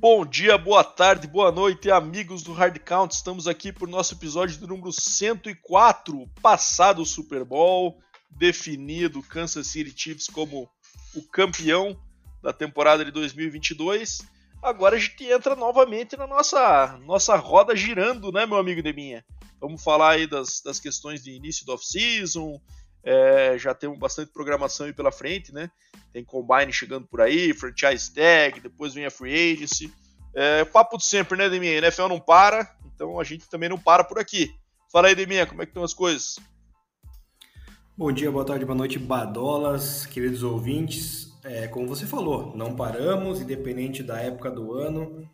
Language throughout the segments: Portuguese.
Bom dia, boa tarde, boa noite, amigos do Hard Count. Estamos aqui por nosso episódio do número 104, passado o Super Bowl, definido Kansas City Chiefs como o campeão da temporada de 2022. Agora a gente entra novamente na nossa, nossa roda girando, né, meu amigo Deminha? Vamos falar aí das, das questões de início do off-season, é, já temos bastante programação aí pela frente, né? Tem Combine chegando por aí, Franchise Tag, depois vem a Free Agency. É, papo de sempre, né, Deminha? A NFL não para, então a gente também não para por aqui. Fala aí, Deminha, como é que estão as coisas? Bom dia, boa tarde, boa noite, badolas, queridos ouvintes. É, como você falou, não paramos, independente da época do ano.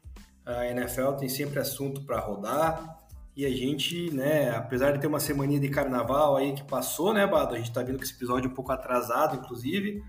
A NFL tem sempre assunto para rodar. E a gente, né, apesar de ter uma semaninha de carnaval aí que passou, né, Bado? A gente tá vendo que esse episódio é um pouco atrasado, inclusive,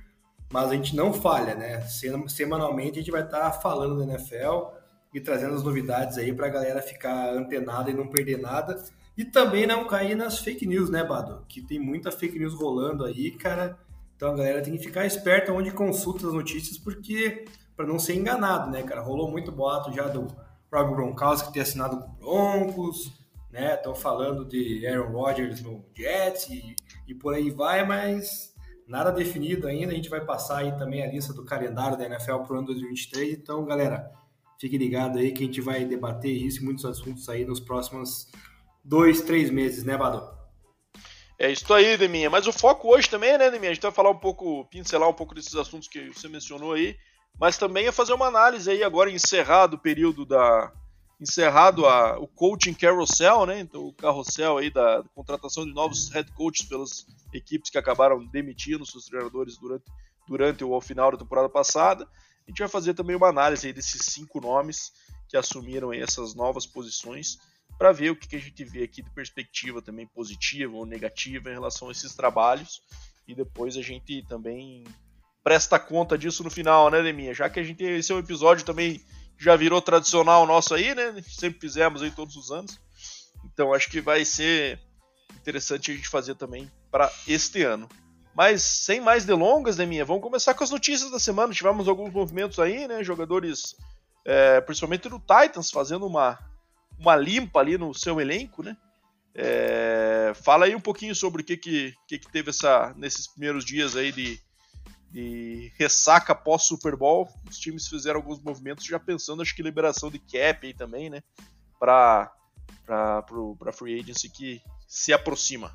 mas a gente não falha, né? Semanalmente a gente vai estar tá falando da NFL e trazendo as novidades aí pra galera ficar antenada e não perder nada. E também não cair nas fake news, né, Bado? Que tem muita fake news rolando aí, cara. Então a galera tem que ficar esperta onde consulta as notícias, porque para não ser enganado, né, cara? Rolou muito boato já do Rob Gronkowski ter assinado com o Broncos, né? Estão falando de Aaron Rodgers no Jets e, e por aí vai, mas nada definido ainda. A gente vai passar aí também a lista do calendário da NFL para o ano 2023. Então, galera, fique ligado aí que a gente vai debater isso e muitos assuntos aí nos próximos dois, três meses, né, Bado? É isso aí, Deminha. Mas o foco hoje também, né, Deminha? A gente vai falar um pouco, pincelar um pouco desses assuntos que você mencionou aí mas também é fazer uma análise aí agora encerrado o período da encerrado a, o coaching carousel, né? Então o carrossel aí da, contratação de novos head coaches pelas equipes que acabaram demitindo seus treinadores durante durante final da temporada passada. A gente vai fazer também uma análise aí desses cinco nomes que assumiram aí essas novas posições para ver o que, que a gente vê aqui de perspectiva também positiva ou negativa em relação a esses trabalhos e depois a gente também presta conta disso no final, né, Deminha? Já que a gente esse é um episódio também já virou tradicional nosso aí, né? Sempre fizemos aí todos os anos. Então acho que vai ser interessante a gente fazer também para este ano. Mas sem mais delongas, Deminha, vamos começar com as notícias da semana. Tivemos alguns movimentos aí, né? Jogadores, é, principalmente do Titans, fazendo uma, uma limpa ali no seu elenco, né? É, fala aí um pouquinho sobre o que, que, que, que teve essa, nesses primeiros dias aí de, de ressaca pós Super Bowl, os times fizeram alguns movimentos já pensando, acho que liberação de cap aí também, né? Para para free agency que se aproxima.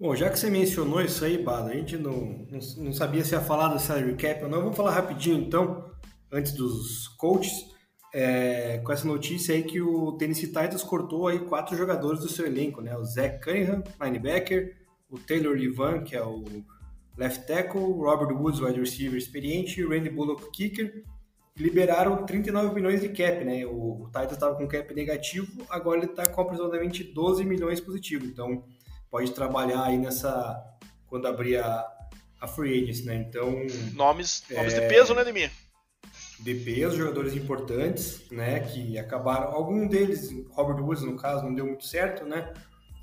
Bom, já que você mencionou isso aí, Bada, a gente não, não, não, sabia se ia falar do salary cap ou não. Vamos falar rapidinho então, antes dos coaches, é, com essa notícia aí que o Tennessee Titans cortou aí quatro jogadores do seu elenco, né? O Zach Cunningham, linebacker, o Taylor Levan, que é o left tackle, Robert Woods, wide receiver experiente, Randy Bullock, kicker. Liberaram 39 milhões de cap, né? O, o Titans estava com cap negativo, agora ele está com aproximadamente 12 milhões positivo. Então, pode trabalhar aí nessa. quando abrir a, a free agency, né? Então. Nomes, nomes de peso, né, Demir? De peso, jogadores importantes, né? Que acabaram. Algum deles, Robert Woods, no caso, não deu muito certo, né?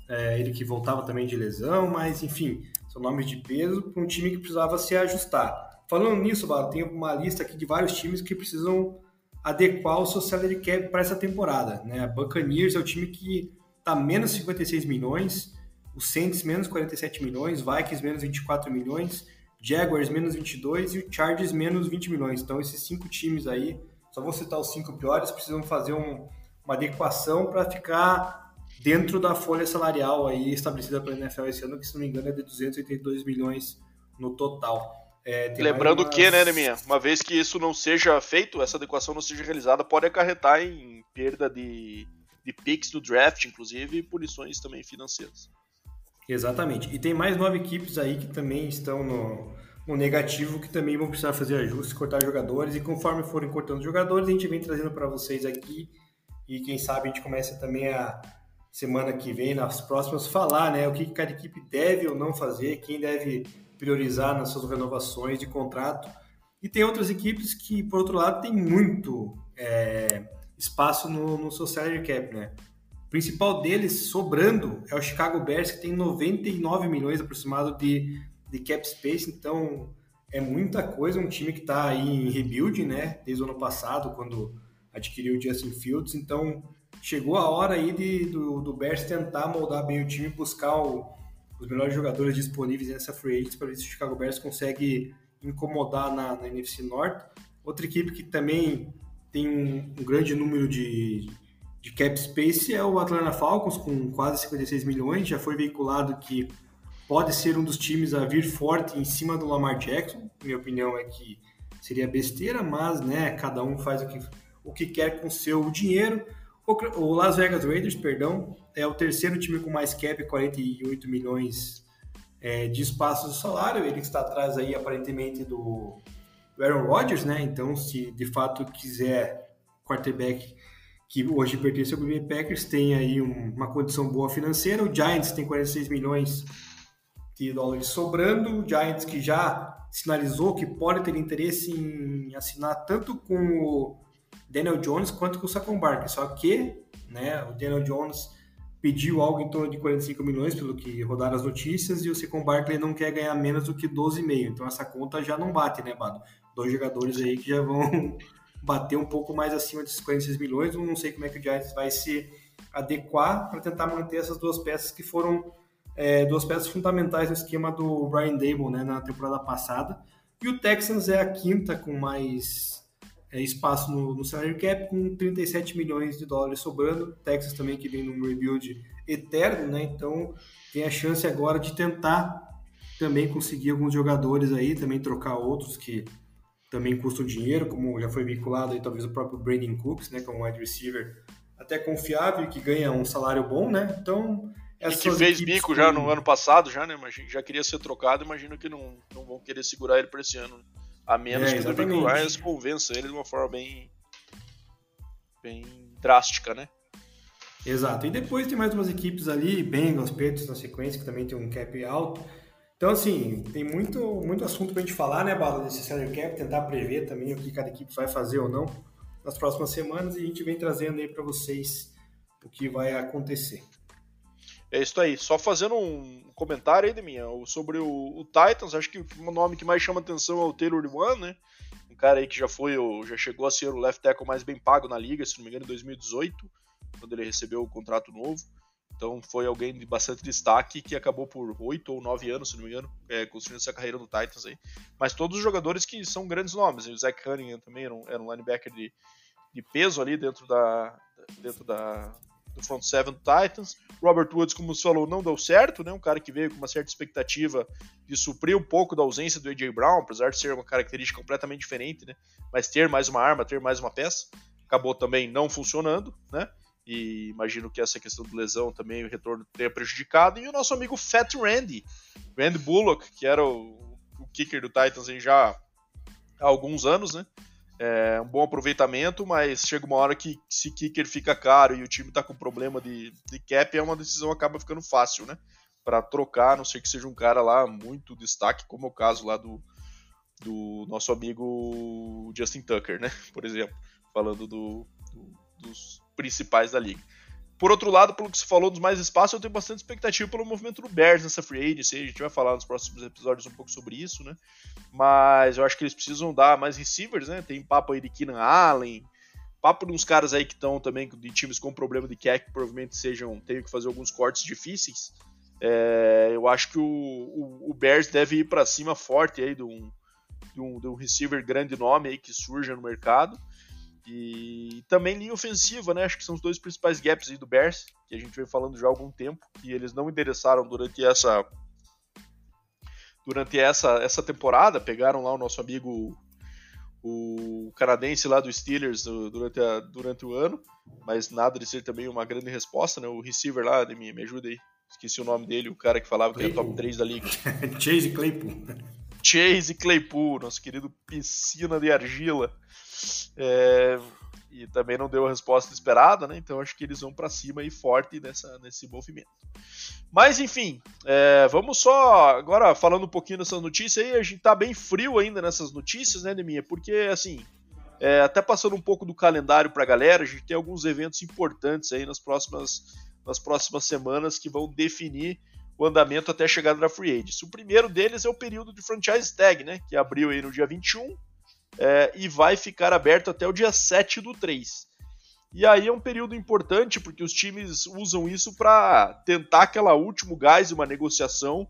É, ele que voltava também de lesão, mas enfim, são nomes de peso para um time que precisava se ajustar. Falando nisso, Bala, tem uma lista aqui de vários times que precisam adequar o seu salary cap para essa temporada. Né? Buccaneers é o time que está menos 56 milhões, o Saints menos 47 milhões, Vikings menos 24 milhões, Jaguars menos 22 e o Chargers menos 20 milhões. Então esses cinco times aí, só vou citar os cinco piores, precisam fazer um, uma adequação para ficar dentro da folha salarial aí estabelecida pela NFL esse ano, que se não me engano é de 282 milhões no total. É, Lembrando umas... que, né, Neminha, uma vez que isso não seja feito, essa adequação não seja realizada, pode acarretar em perda de, de picks do draft, inclusive, e punições também financeiras. Exatamente. E tem mais nove equipes aí que também estão no, no negativo, que também vão precisar fazer ajustes, cortar jogadores, e conforme forem cortando jogadores, a gente vem trazendo para vocês aqui, e quem sabe a gente começa também a semana que vem, nas próximas, falar né, o que cada equipe deve ou não fazer, quem deve priorizar nas suas renovações de contrato. E tem outras equipes que, por outro lado, tem muito é, espaço no, no seu salary cap, né? O principal deles, sobrando, é o Chicago Bears, que tem 99 milhões aproximado de, de cap space, então é muita coisa, um time que está aí em rebuild, né? Desde o ano passado, quando adquiriu o Justin Fields, então chegou a hora aí de, do, do Bears tentar moldar bem o time, buscar o, os melhores jogadores disponíveis nessa free agents para ver se o Chicago Bears consegue incomodar na, na NFC Norte. Outra equipe que também tem um, um grande número de, de cap space é o Atlanta Falcons, com quase 56 milhões. Já foi veiculado que pode ser um dos times a vir forte em cima do Lamar Jackson. Minha opinião é que seria besteira, mas né, cada um faz o que, o que quer com seu dinheiro. O Las Vegas Raiders, perdão, é o terceiro time com mais cap, 48 milhões é, de espaço de salário. Ele está atrás aí, aparentemente, do Aaron Rodgers, né? Então, se de fato quiser quarterback que hoje pertence ao Green Bay Packers, tem aí um, uma condição boa financeira. O Giants tem 46 milhões de dólares sobrando. O Giants que já sinalizou que pode ter interesse em assinar tanto com o Daniel Jones quanto com o Saquon Barkley. Só que né, o Daniel Jones pediu algo em torno de 45 milhões, pelo que rodaram as notícias, e o Saquon Barkley não quer ganhar menos do que 12,5. Então essa conta já não bate, né, Bado? Dois jogadores aí que já vão bater um pouco mais acima desses 46 milhões. Eu não sei como é que o Giants vai se adequar para tentar manter essas duas peças que foram é, duas peças fundamentais no esquema do Brian Dable né, na temporada passada. E o Texans é a quinta com mais espaço no, no salary cap, com 37 milhões de dólares sobrando. Texas também que vem num rebuild eterno, né? Então tem a chance agora de tentar também conseguir alguns jogadores aí, também trocar outros que também custam dinheiro, como já foi vinculado aí talvez o próprio Brandon Cooks, né, como wide receiver até confiável e que ganha um salário bom, né? Então e que fez bico já no ano passado, já, né? Já queria ser trocado, imagino que não, não vão querer segurar ele para esse ano. A menos é, que o David Ryan convença ele de uma forma bem, bem drástica, né? Exato. E depois tem mais umas equipes ali, Bengals, Patriots na sequência, que também tem um cap alto. Então, assim, tem muito, muito assunto pra gente falar, né, Bala, desse salary cap, tentar prever também o que cada equipe vai fazer ou não nas próximas semanas e a gente vem trazendo aí para vocês o que vai acontecer. É isso aí. Só fazendo um comentário aí de minha sobre o, o, Titans, acho que o nome que mais chama atenção é o Taylor One, né? Um cara aí que já foi, já chegou a ser o left tackle mais bem pago na liga, se não me engano, em 2018, quando ele recebeu o contrato novo. Então foi alguém de bastante destaque que acabou por oito ou nove anos, se não me engano, é, construindo essa carreira no Titans aí. Mas todos os jogadores que são grandes nomes. O Zach Cunningham também era um, era um linebacker de, de peso ali dentro da, dentro da, do front seven do Titans. Robert Woods, como você falou, não deu certo, né? Um cara que veio com uma certa expectativa de suprir um pouco da ausência do AJ Brown, apesar de ser uma característica completamente diferente, né? Mas ter mais uma arma, ter mais uma peça, acabou também não funcionando, né? E imagino que essa questão de lesão também, o retorno tenha prejudicado. E o nosso amigo Fat Randy, Randy Bullock, que era o, o kicker do Titans já há alguns anos, né? É, um bom aproveitamento, mas chega uma hora que se kicker fica caro e o time tá com problema de, de cap, é uma decisão acaba ficando fácil, né? Para trocar, a não ser que seja um cara lá muito destaque, como é o caso lá do, do nosso amigo Justin Tucker, né? Por exemplo, falando do, do, dos principais da liga. Por outro lado, pelo que você falou dos mais espaços, eu tenho bastante expectativa pelo movimento do Bears nessa free agency. A gente vai falar nos próximos episódios um pouco sobre isso, né? Mas eu acho que eles precisam dar mais receivers, né? Tem papo aí de Keenan Allen, papo de uns caras aí que estão também de times com problema de cap, que provavelmente sejam tenham que fazer alguns cortes difíceis. É, eu acho que o, o, o Bears deve ir para cima forte aí de um, de um, de um receiver grande nome aí que surja no mercado. E também linha ofensiva, né? Acho que são os dois principais gaps aí do Bears, que a gente vem falando já há algum tempo, que eles não endereçaram durante essa durante essa, essa temporada. Pegaram lá o nosso amigo o canadense lá do Steelers durante, a, durante o ano, mas nada de ser também uma grande resposta, né? O receiver lá, de mim, me ajuda aí. Esqueci o nome dele, o cara que falava Claypool. que era top 3 da liga. Chase Claypool. Chase Claypool, nosso querido piscina de argila. É, e também não deu a resposta esperada, né? Então acho que eles vão para cima e forte nessa, nesse movimento. Mas enfim, é, vamos só agora falando um pouquinho dessas notícias aí. A gente tá bem frio ainda nessas notícias, né, Neminha? Porque assim, é, até passando um pouco do calendário para a galera, a gente tem alguns eventos importantes aí nas próximas, nas próximas semanas que vão definir o andamento até a chegada da Free Agents. O primeiro deles é o período de franchise tag, né, que abriu aí no dia 21 é, e vai ficar aberto até o dia 7 do 3. E aí é um período importante porque os times usam isso para tentar aquela último gás de uma negociação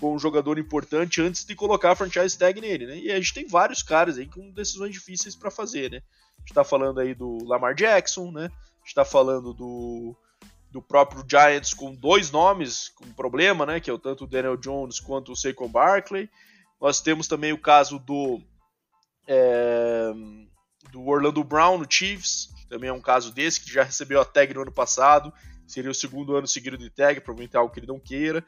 com um jogador importante antes de colocar a franchise tag nele, né? E a gente tem vários caras aí com decisões difíceis para fazer, né? A gente tá falando aí do Lamar Jackson, né? A gente tá falando do, do próprio Giants com dois nomes com problema, né? Que é o tanto o Daniel Jones quanto o Saquon Barkley. Nós temos também o caso do é, do Orlando Brown no Chiefs, também é um caso desse que já recebeu a tag no ano passado seria o segundo ano seguido de tag, provavelmente é algo que ele não queira.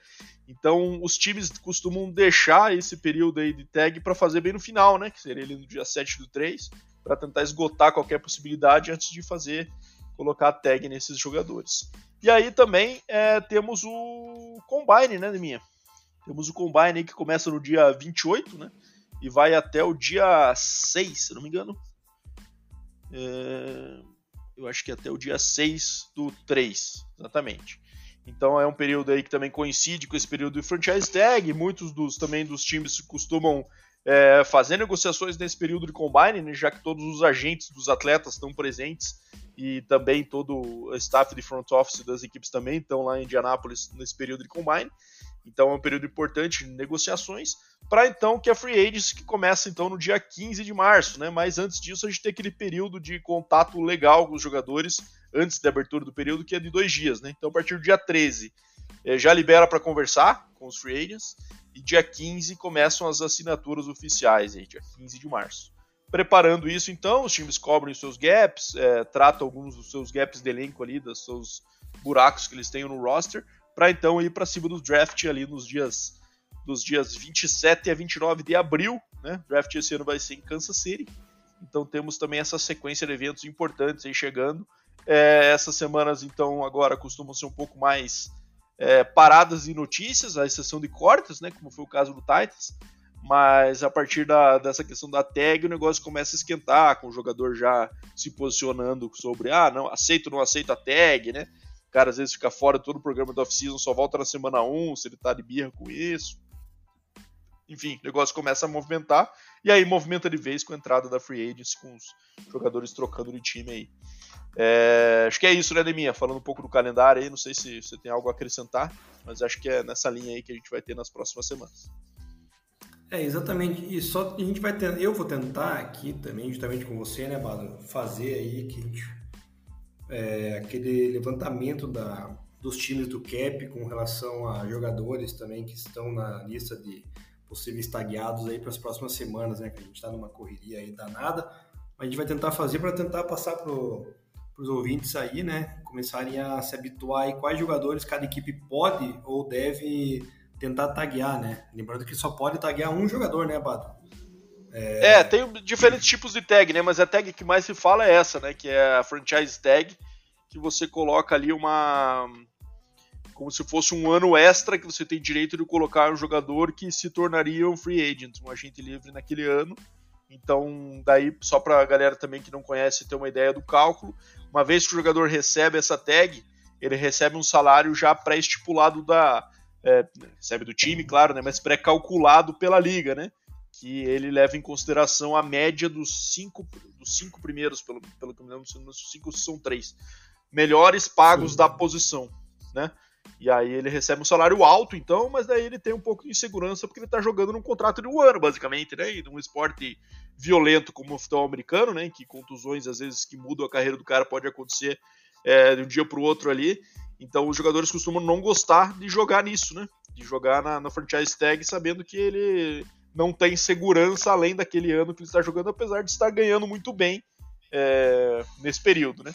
Então, os times costumam deixar esse período aí de tag para fazer bem no final, né? Que seria ali no dia 7 do 3, para tentar esgotar qualquer possibilidade antes de fazer colocar a tag nesses jogadores. E aí também é, temos o Combine, né, minha? Temos o Combine aí que começa no dia 28, né? E vai até o dia 6, se não me engano. É eu acho que até o dia 6 do 3, exatamente. Então é um período aí que também coincide com esse período de franchise tag. Muitos dos também dos times costumam é, fazer negociações nesse período de combine, né, já que todos os agentes dos atletas estão presentes e também todo o staff de front office das equipes também estão lá em Indianápolis nesse período de combine. Então é um período importante de negociações para então que a free agency que começa então no dia 15 de março, né? Mas antes disso a gente tem aquele período de contato legal com os jogadores antes da abertura do período que é de dois dias, né? Então a partir do dia 13 é, já libera para conversar com os free agents e dia 15 começam as assinaturas oficiais, aí, dia 15 de março. Preparando isso, então, os times cobrem os seus gaps, é, tratam alguns dos seus gaps de elenco ali, dos seus buracos que eles têm no roster, para então ir para cima do draft ali nos dias dos dias 27 a 29 de abril, né? Draft esse ano vai ser em Kansas City. Então temos também essa sequência de eventos importantes aí chegando. É, essas semanas, então, agora costumam ser um pouco mais é, paradas de notícias, à exceção de cortes, né? Como foi o caso do Titans. Mas a partir da, dessa questão da tag, o negócio começa a esquentar, com o jogador já se posicionando sobre, ah, não, aceito ou não aceito a tag, né? Cara às vezes fica fora todo o programa do off-season, só volta na semana 1, se ele tá de birra com isso. Enfim, o negócio começa a movimentar, e aí movimenta de vez com a entrada da Free Agency, com os jogadores trocando de time aí. É, acho que é isso, né, Deminha? Falando um pouco do calendário aí, não sei se você tem algo a acrescentar, mas acho que é nessa linha aí que a gente vai ter nas próximas semanas. É, exatamente. E só a gente vai ter, eu vou tentar aqui também, justamente com você, né, Bado, fazer aí que a gente é, aquele levantamento da, dos times do CAP com relação a jogadores também que estão na lista de possíveis tagueados aí para as próximas semanas, né? Que a gente está numa correria aí danada. A gente vai tentar fazer para tentar passar para os ouvintes aí, né? Começarem a se habituar aí quais jogadores cada equipe pode ou deve tentar taguear, né? Lembrando que só pode taguear um jogador, né, Bado? É... é... tem diferentes tipos de tag, né? Mas a tag que mais se fala é essa, né? Que é a franchise tag, que você coloca ali uma. Como se fosse um ano extra que você tem direito de colocar um jogador que se tornaria um free agent, um agente livre naquele ano. Então, daí, só para a galera também que não conhece ter uma ideia do cálculo, uma vez que o jogador recebe essa tag, ele recebe um salário já pré-estipulado da. É, recebe do time, claro, né, mas pré-calculado pela liga, né? Que ele leva em consideração a média dos cinco, dos cinco primeiros, pelo, pelo que me lembro, os cinco são três, melhores pagos Sim. da posição, né? E aí ele recebe um salário alto, então, mas daí ele tem um pouco de insegurança porque ele tá jogando num contrato de um ano, basicamente, né? E num esporte violento como o futebol americano, né? Que contusões, às vezes, que mudam a carreira do cara pode acontecer é, de um dia pro outro ali. Então os jogadores costumam não gostar de jogar nisso, né? De jogar na, na franchise tag sabendo que ele não tem segurança além daquele ano que ele está jogando, apesar de estar ganhando muito bem é, nesse período, né?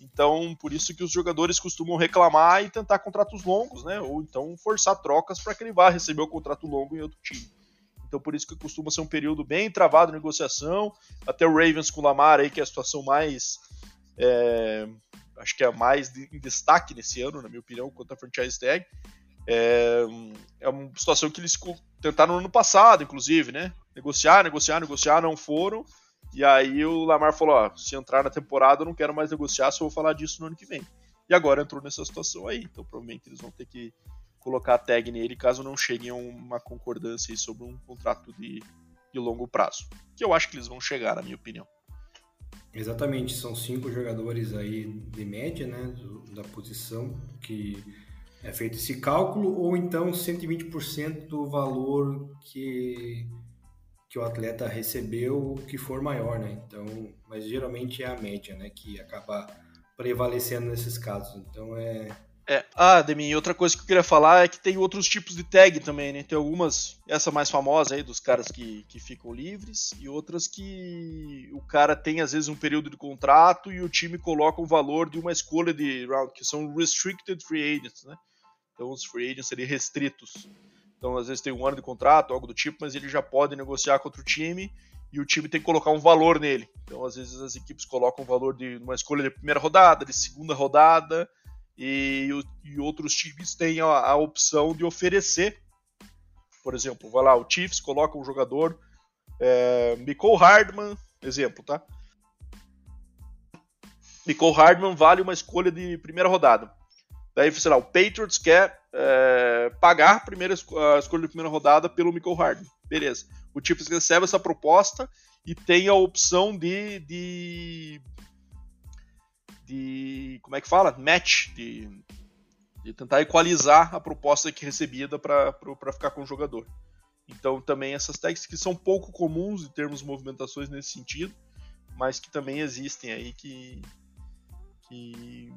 Então, por isso que os jogadores costumam reclamar e tentar contratos longos, né? Ou então forçar trocas para que ele vá receber o contrato longo em outro time. Então, por isso que costuma ser um período bem travado de negociação. Até o Ravens com o Lamar aí, que é a situação mais. É, acho que é a mais em destaque nesse ano, na minha opinião, quanto a franchise tag. É, é uma situação que eles tentaram no ano passado, inclusive, né? Negociar, negociar, negociar, não foram. E aí o Lamar falou: ó, se entrar na temporada eu não quero mais negociar, só vou falar disso no ano que vem. E agora entrou nessa situação aí, então provavelmente eles vão ter que colocar a tag nele caso não cheguem a uma concordância sobre um contrato de, de longo prazo. Que eu acho que eles vão chegar, na minha opinião. Exatamente, são cinco jogadores aí de média, né, da posição que é feito esse cálculo, ou então 120% do valor que, que o atleta recebeu, que for maior, né? Então, mas geralmente é a média, né, que acaba prevalecendo nesses casos. Então é é, ah, Demi, outra coisa que eu queria falar é que tem outros tipos de tag também, né? Tem algumas, essa mais famosa aí, dos caras que, que ficam livres, e outras que o cara tem às vezes um período de contrato e o time coloca o valor de uma escolha de round, que são restricted free agents, né? Então os free agents seriam restritos. Então às vezes tem um ano de contrato, algo do tipo, mas ele já pode negociar contra o time e o time tem que colocar um valor nele. Então às vezes as equipes colocam o valor de uma escolha de primeira rodada, de segunda rodada e, e outros times têm a, a, opção de oferecer. Por exemplo, vai lá, o Chiefs coloca um jogador, é, Nicole Hardman, exemplo, tá? Nicole Hardman vale uma escolha de primeira rodada. Daí, sei lá, o Patriots quer é, pagar a, primeira, a escolha de primeira rodada pelo Nicole Hardman. Beleza. O Chiefs recebe essa proposta e tem a opção de, de de como é que fala? Match, de, de tentar equalizar a proposta que é recebida para ficar com o jogador. Então também essas tags que são pouco comuns em termos de movimentações nesse sentido, mas que também existem aí que, que,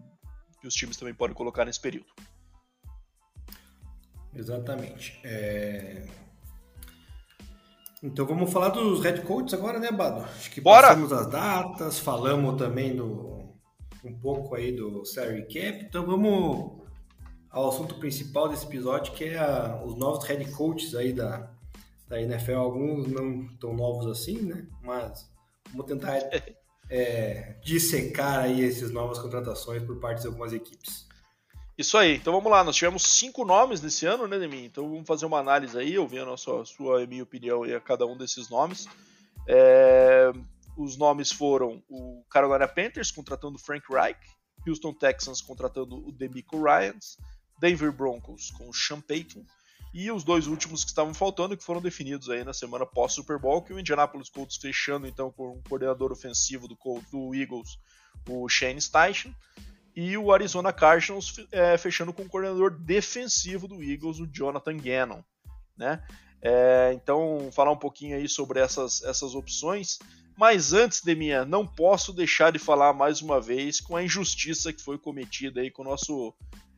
que os times também podem colocar nesse período. Exatamente. É... Então vamos falar dos head coaches agora, né, Bado? Acho que Bora! passamos as datas, falamos também do, um pouco aí do salary cap. Então vamos ao assunto principal desse episódio, que é a, os novos head coaches aí da, da NFL. Alguns não tão novos assim, né? Mas vamos tentar é, dissecar aí essas novas contratações por parte de algumas equipes. Isso aí, então vamos lá, nós tivemos cinco nomes nesse ano, né, Demi? Então vamos fazer uma análise aí, ouvindo a sua, a sua e minha opinião aí a cada um desses nomes. É, os nomes foram o Carolina Panthers contratando Frank Reich, Houston Texans contratando o Demico Ryans, Denver Broncos com o Sean Payton e os dois últimos que estavam faltando que foram definidos aí na semana pós Super Bowl, que o Indianapolis Colts fechando então com o coordenador ofensivo do, Colts, do Eagles, o Shane Steichen, e o Arizona Cardinals é, fechando com o coordenador defensivo do Eagles, o Jonathan Gannon, né? É, então, falar um pouquinho aí sobre essas, essas opções. Mas antes, Deminha, não posso deixar de falar mais uma vez com a injustiça que foi cometida aí com o nosso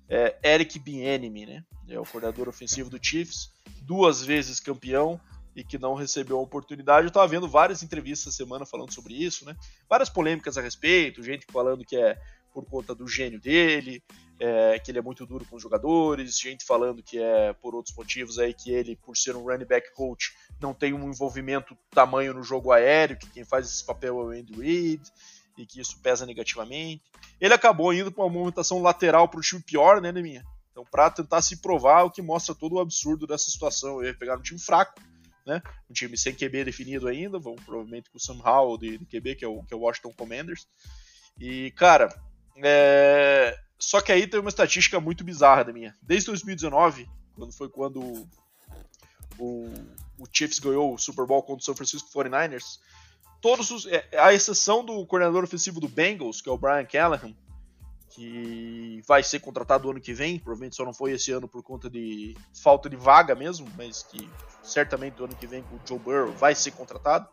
é, Eric Bieniemy, né? É o coordenador ofensivo do Chiefs, duas vezes campeão e que não recebeu a oportunidade. Eu estava vendo várias entrevistas essa semana falando sobre isso, né? Várias polêmicas a respeito, gente falando que é por conta do gênio dele, é, que ele é muito duro com os jogadores, gente falando que é por outros motivos aí que ele, por ser um running back coach, não tem um envolvimento tamanho no jogo aéreo, que quem faz esse papel é o Andy Reid, e que isso pesa negativamente. Ele acabou indo para uma movimentação lateral para o time pior, né, minha? Então, para tentar se provar, o que mostra todo o absurdo dessa situação. Ele pegar um time fraco, né? Um time sem QB definido ainda, vão provavelmente com o Sam Howell de, de QB, que é, o, que é o Washington Commanders. E, cara, é... Só que aí tem uma estatística muito bizarra da minha. Desde 2019, quando foi quando o, o Chiefs ganhou o Super Bowl contra o San Francisco 49ers, todos os, é, a exceção do coordenador ofensivo do Bengals, que é o Brian Callahan, que vai ser contratado ano que vem, provavelmente só não foi esse ano por conta de falta de vaga mesmo, mas que certamente o ano que vem com o Joe Burrow vai ser contratado.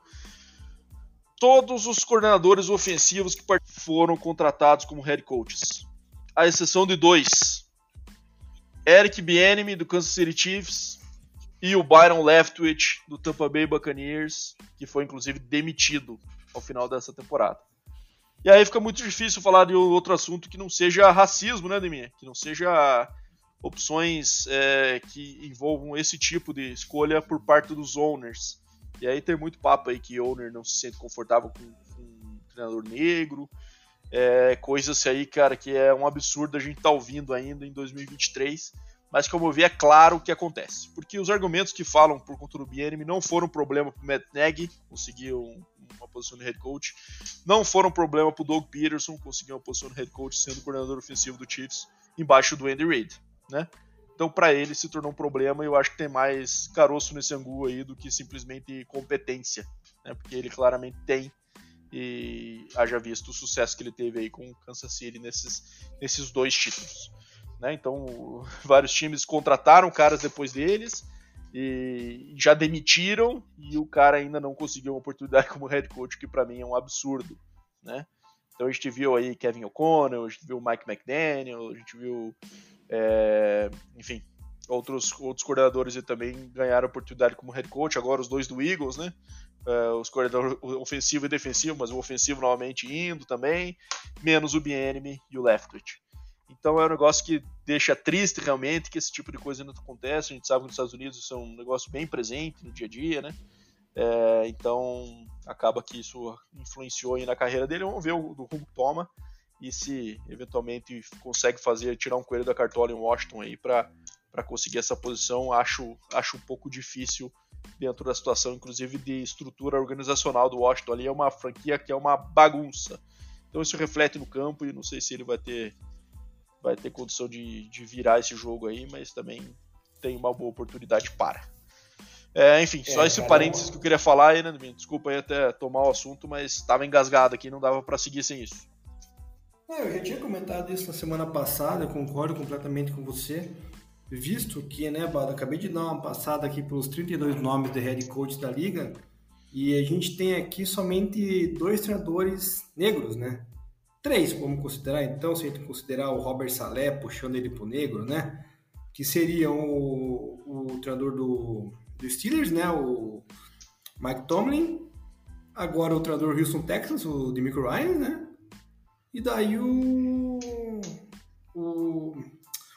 Todos os coordenadores ofensivos que foram contratados como head coaches, à exceção de dois: Eric Bieniemy do Kansas City Chiefs e o Byron Leftwich do Tampa Bay Buccaneers, que foi inclusive demitido ao final dessa temporada. E aí fica muito difícil falar de outro assunto que não seja racismo, né, Deminha? Que não seja opções é, que envolvam esse tipo de escolha por parte dos owners. E aí tem muito papo aí que owner não se sente confortável com, com um treinador negro. É, coisas aí, cara, que é um absurdo a gente tá ouvindo ainda em 2023. Mas como eu vi, é claro o que acontece. Porque os argumentos que falam por conta do BNM não foram problema pro Matt Nagy, conseguir um, uma posição de head coach. Não foram problema pro Doug Peterson, conseguir uma posição de head coach sendo coordenador ofensivo do Chiefs, embaixo do Andy Reid, né? Então, para ele, se tornou um problema e eu acho que tem mais caroço nesse angu aí do que simplesmente competência, né? Porque ele claramente tem e haja visto o sucesso que ele teve aí com o Kansas City nesses, nesses dois títulos. Né? Então, vários times contrataram caras depois deles e já demitiram e o cara ainda não conseguiu uma oportunidade como head coach, que para mim é um absurdo. Né? Então a gente viu aí Kevin O'Connell, a gente viu Mike McDaniel, a gente viu, é, enfim, outros, outros coordenadores também ganharam oportunidade como head coach, agora os dois do Eagles, né? Uh, os coordenadores ofensivo e defensivo, mas o ofensivo novamente indo também, menos o Bienemy e o Leftwich. Então é um negócio que deixa triste realmente que esse tipo de coisa não acontece. A gente sabe que nos Estados Unidos isso é um negócio bem presente no dia a dia, né? É, então acaba que isso influenciou aí na carreira dele. Vamos ver o, do rumo toma e se eventualmente consegue fazer tirar um coelho da cartola em Washington aí para conseguir essa posição. Acho, acho um pouco difícil dentro da situação, inclusive de estrutura organizacional do Washington ali, é uma franquia que é uma bagunça. Então isso reflete no campo e não sei se ele vai ter vai ter condição de, de virar esse jogo aí, mas também tem uma boa oportunidade para. É, enfim, é, só esse cara, parênteses que eu queria falar aí, né, Desculpa aí até tomar o assunto, mas estava engasgado aqui, não dava para seguir sem isso. É, eu já tinha comentado isso na semana passada, eu concordo completamente com você visto que, né, Bada, acabei de dar uma passada aqui pelos 32 nomes de head coach da liga e a gente tem aqui somente dois treinadores negros, né? Três, como considerar então, se a gente considerar o Robert Salé puxando ele pro negro, né? Que seriam o, o treinador do, do Steelers, né? O Mike Tomlin, agora o treinador Houston Texas, o Demico Ryan, né? E daí o, o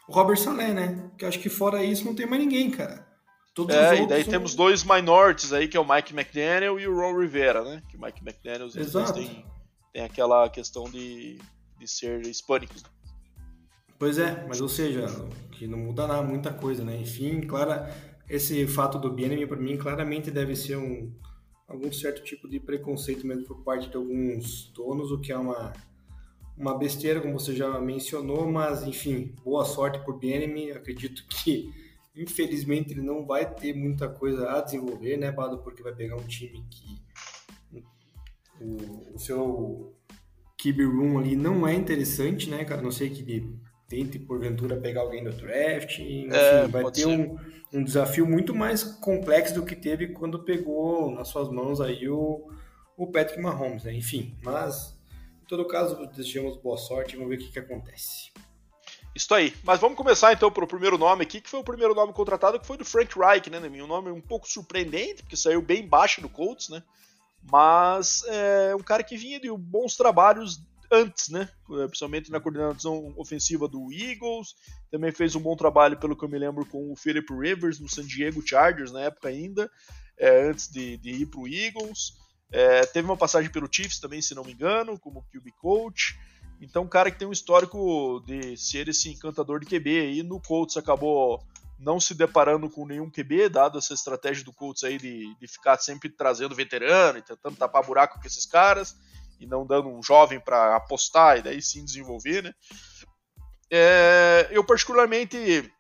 o Robert Salé, né? Que acho que fora isso não tem mais ninguém, cara. Todos é, e daí são... temos dois minorities aí, que é o Mike McDaniel e o Ron Rivera, né? Que o Mike McDaniel tem, tem aquela questão de, de ser hispânicos. Pois é, mas ou seja, que não muda nada, muita coisa, né? Enfim, claro, esse fato do Bienemy para mim claramente deve ser um algum certo tipo de preconceito mesmo por parte de alguns donos, o que é uma uma besteira, como você já mencionou, mas enfim, boa sorte por BNM. Acredito que, infelizmente, ele não vai ter muita coisa a desenvolver, né, Bado? Porque vai pegar um time que o, o seu QB room ali não é interessante, né, cara? Não sei que ele tente, porventura, pegar alguém do draft. Enfim, é, vai ter um, um desafio muito mais complexo do que teve quando pegou nas suas mãos aí o, o Patrick Mahomes, né? Enfim, mas todo caso, desejamos boa sorte e vamos ver o que, que acontece. Isso aí. Mas vamos começar então pelo primeiro nome aqui, que foi o primeiro nome contratado, que foi do Frank Reich, né, Um nome um pouco surpreendente, porque saiu bem baixo do Colts, né? Mas é um cara que vinha de bons trabalhos antes, né? Principalmente na coordenação ofensiva do Eagles. Também fez um bom trabalho, pelo que eu me lembro, com o Philip Rivers no San Diego Chargers na época ainda, é, antes de, de ir para o Eagles. É, teve uma passagem pelo Chiefs também, se não me engano, como QB coach. Então, um cara que tem um histórico de ser esse encantador de QB. E no Colts acabou não se deparando com nenhum QB, dado essa estratégia do Colts aí de, de ficar sempre trazendo veterano e tentando tapar buraco com esses caras e não dando um jovem para apostar e daí sim desenvolver, né? É, eu particularmente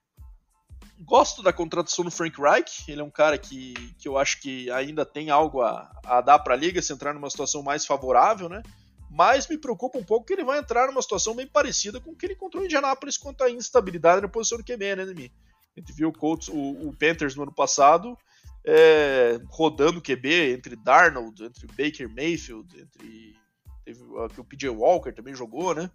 gosto da contratação do Frank Reich. Ele é um cara que, que eu acho que ainda tem algo a, a dar para a liga se entrar numa situação mais favorável, né? Mas me preocupa um pouco que ele vai entrar numa situação bem parecida com o que ele encontrou em Indianápolis quanto à instabilidade na posição do QB, né, Nemi? A gente viu o, Colts, o, o Panthers no ano passado é, rodando QB entre Darnold, entre Baker Mayfield, entre teve o PJ Walker também jogou, né?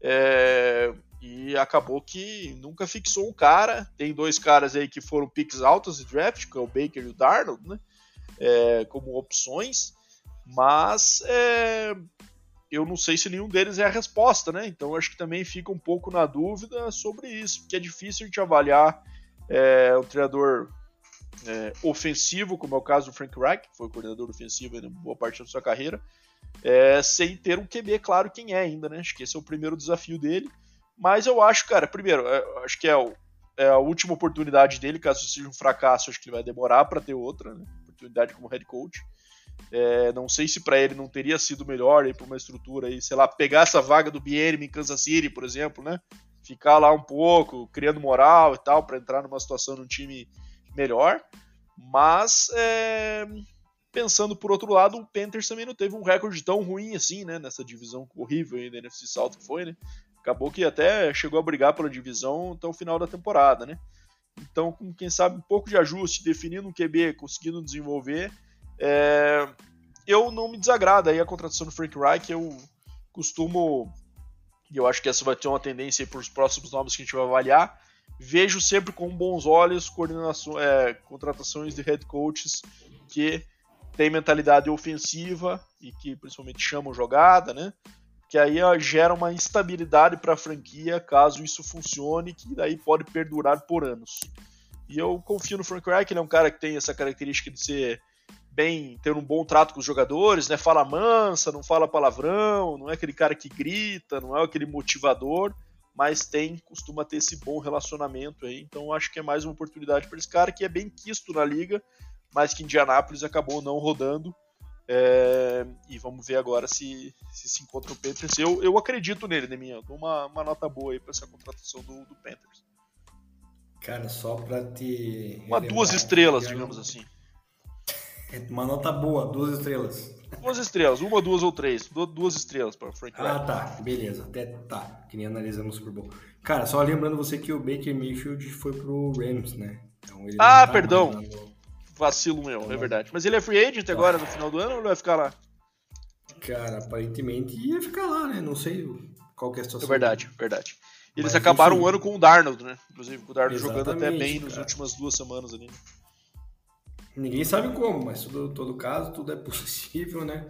É, e acabou que nunca fixou um cara. Tem dois caras aí que foram picks altos de draft, que é o Baker e o Darnold, né? É, como opções, mas é, eu não sei se nenhum deles é a resposta, né? Então acho que também fica um pouco na dúvida sobre isso, porque é difícil de avaliar é, um treinador é, ofensivo, como é o caso do Frank Reich, que foi coordenador ofensivo em boa parte da sua carreira, é, sem ter um QB claro quem é ainda, né? Acho que esse é o primeiro desafio dele. Mas eu acho, cara, primeiro, é, acho que é, o, é, a última oportunidade dele, caso seja um fracasso, acho que ele vai demorar para ter outra né, oportunidade como head coach. É, não sei se para ele não teria sido melhor ir para uma estrutura aí, sei lá, pegar essa vaga do BM em Kansas City, por exemplo, né? Ficar lá um pouco, criando moral e tal, para entrar numa situação num time melhor. Mas é, pensando por outro lado, o Panthers também não teve um recorde tão ruim assim, né? Nessa divisão horrível aí da NFC que foi, né? Acabou que até chegou a brigar pela divisão até o final da temporada, né? Então, com quem sabe um pouco de ajuste, definindo um QB, conseguindo desenvolver, é... eu não me desagrada aí a contratação do Frank Reich. Eu costumo, e eu acho que essa vai ter uma tendência para os próximos nomes que a gente vai avaliar. Vejo sempre com bons olhos coordenação, é, contratações de head coaches que têm mentalidade ofensiva e que principalmente chamam jogada, né? Que aí gera uma instabilidade para a franquia caso isso funcione, que daí pode perdurar por anos. E eu confio no Frank Reich, ele é um cara que tem essa característica de ser bem, ter um bom trato com os jogadores, né? Fala mansa, não fala palavrão, não é aquele cara que grita, não é aquele motivador, mas tem, costuma ter esse bom relacionamento aí. Então acho que é mais uma oportunidade para esse cara que é bem quisto na liga, mas que Indianápolis acabou não rodando. É, e vamos ver agora se se, se encontra o Panthers. Eu, eu acredito nele, né, minha? Eu dou uma, uma nota boa aí para essa contratação do, do Panthers. Cara, só para te. Uma duas estrelas, digamos assim. Uma nota boa, duas estrelas. Duas estrelas, uma, duas ou três. Duas estrelas para Frank Ah, tá, beleza. Até tá, que nem analisamos o Super Bowl. Cara, só lembrando você que o Baker Mayfield foi pro Rams, né? Então, ah, tá perdão. No... Vacilo meu, é verdade. Mas ele é free agent agora no final do ano ou ele vai ficar lá? Cara, aparentemente ia ficar lá, né? Não sei qual que é a situação. É verdade, verdade. Eles Mas, acabaram o ano com o Darnold, né? Inclusive, com o Darnold jogando até bem nas últimas duas semanas ali. Ninguém sabe como, mas todo, todo caso, tudo é possível, né?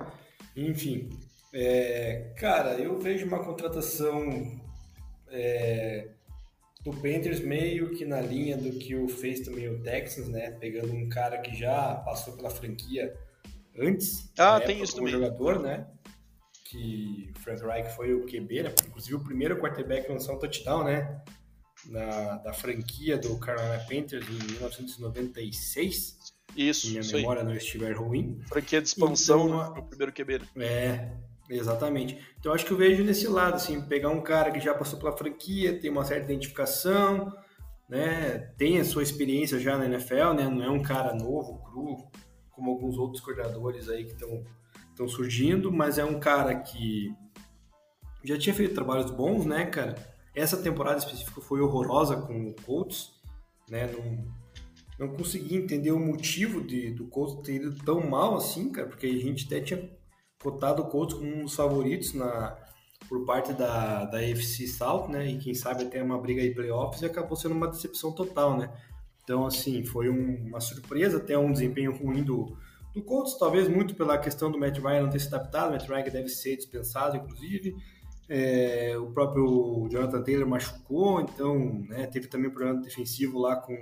Enfim, é, cara, eu vejo uma contratação é, do Panthers meio que na linha do que o fez também o Texans, né? Pegando um cara que já passou pela franquia antes. Ah, tem isso também. jogador, né? Que o Frank Reich foi o QB, né? Inclusive o primeiro quarterback a lançar um touchdown, né? Na, da franquia do Carolina Panthers em 1996. Isso, se minha isso memória aí. não estiver ruim. Franquia de expansão então, no primeiro QB. Né? É, exatamente. Então acho que eu vejo nesse lado, assim, pegar um cara que já passou pela franquia, tem uma certa identificação, né? Tem a sua experiência já na NFL, né? Não é um cara novo, cru, como alguns outros coordenadores aí que estão surgindo, mas é um cara que já tinha feito trabalhos bons, né, cara? Essa temporada específica foi horrorosa com o Colts, né? Não, não consegui entender o motivo de, do Colts ter ido tão mal assim, cara, porque a gente até tinha cotado o Colts como um dos favoritos na, por parte da, da AFC South, né? E quem sabe até uma briga aí playoffs e acabou sendo uma decepção total, né? Então, assim, foi um, uma surpresa, até um desempenho ruim do, do Colts, talvez muito pela questão do Matt Ryan não ter se adaptado, o Matt Ryan deve ser dispensado, inclusive. É, o próprio Jonathan Taylor machucou, então né, teve também problema defensivo lá com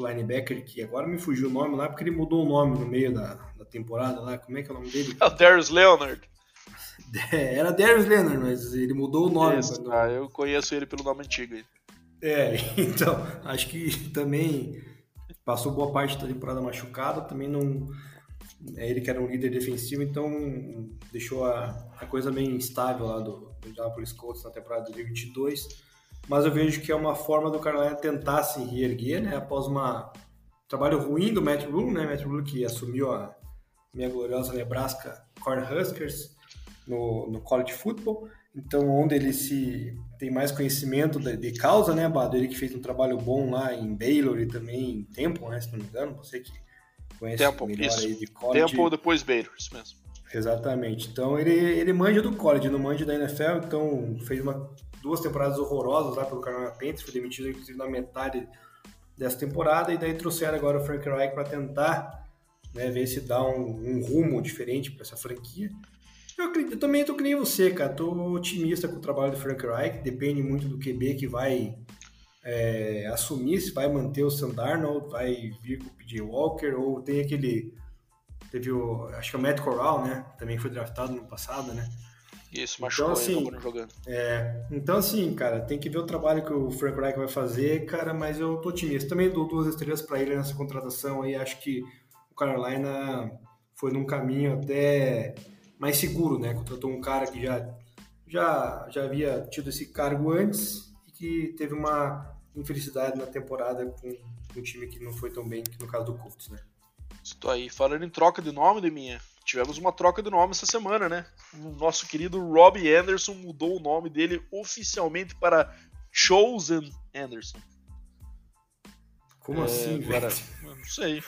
o linebacker, que agora me fugiu o nome lá, porque ele mudou o nome no meio da, da temporada lá. Como é que é o nome dele? É o Darius Leonard. Era Darius Leonard, mas ele mudou o nome. Isso, ah, eu conheço ele pelo nome antigo. É, então, acho que também passou boa parte da temporada machucado, também não. É ele que era um líder defensivo, então deixou a, a coisa bem instável lá do, do Indianapolis Colts na temporada de 2022 mas eu vejo que é uma forma do Carolina tentar se reerguer, né? Após uma trabalho ruim do Matt Rule, né? Matt Rule que assumiu a minha gloriosa Nebraska Cornhuskers no, no college football. Então, onde ele se tem mais conhecimento de, de, causa, né, Bado? Ele que fez um trabalho bom lá em Baylor e também em Temple, né, se não me engano. Você que conhece Temple, melhor isso. aí de college. Temple depois Baylor, isso mesmo. Exatamente. Então, ele, ele manja do college, não manja da NFL. Então, fez uma duas temporadas horrorosas lá pelo Carolina Panthers, foi demitido inclusive na metade dessa temporada, e daí trouxeram agora o Frank Reich para tentar né, ver se dá um, um rumo diferente para essa franquia. Eu, eu também tô que nem você, cara, tô otimista com o trabalho do Frank Reich, depende muito do QB que vai é, assumir, se vai manter o Sam Darnold, vai vir com o PJ Walker, ou tem aquele, teve o, acho que é o Matt Corral, né, também foi draftado no passado, né, isso, então, machucou então, assim, jogando. É, então, assim, cara, tem que ver o trabalho que o Frank Reich vai fazer, cara, mas eu tô otimista. Também dou duas estrelas para ele nessa contratação aí. Acho que o Carolina foi num caminho até mais seguro, né? Contratou um cara que já, já, já havia tido esse cargo antes e que teve uma infelicidade na temporada com um time que não foi tão bem, que no caso do Colts, né? Estou aí falando em troca de nome, de minha. Tivemos uma troca de nome essa semana, né? O nosso querido Robbie Anderson mudou o nome dele oficialmente para Chosen Anderson. Como é, assim, velho? Não sei.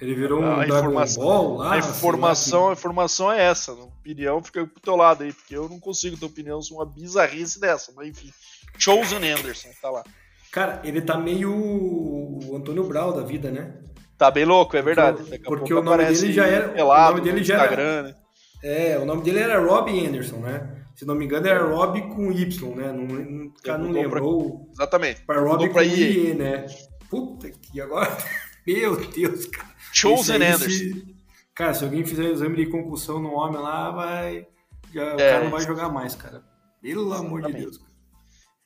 Ele virou um a Dragon Ball lá? A informação, a informação é essa. A opinião fica pro teu lado aí, porque eu não consigo ter opinião sobre uma bizarrice dessa. Mas enfim. Chosen Anderson, tá lá. Cara, ele tá meio o Antônio Brau da vida, né? Tá bem louco, é verdade. Porque, porque o nome dele já era. Pelado, o nome dele já era. Né? É, o nome dele era Rob Anderson, né? Se não me engano, era Rob com Y, né? Não, não, cara não lembrou. Pra... Exatamente. Para Rob com IE, né? Puta que agora. Meu Deus, cara. Chosen Anderson. Se... Cara, se alguém fizer exame de concussão no homem lá, vai. Já, é, o cara não vai jogar mais, cara. Pelo amor de Deus.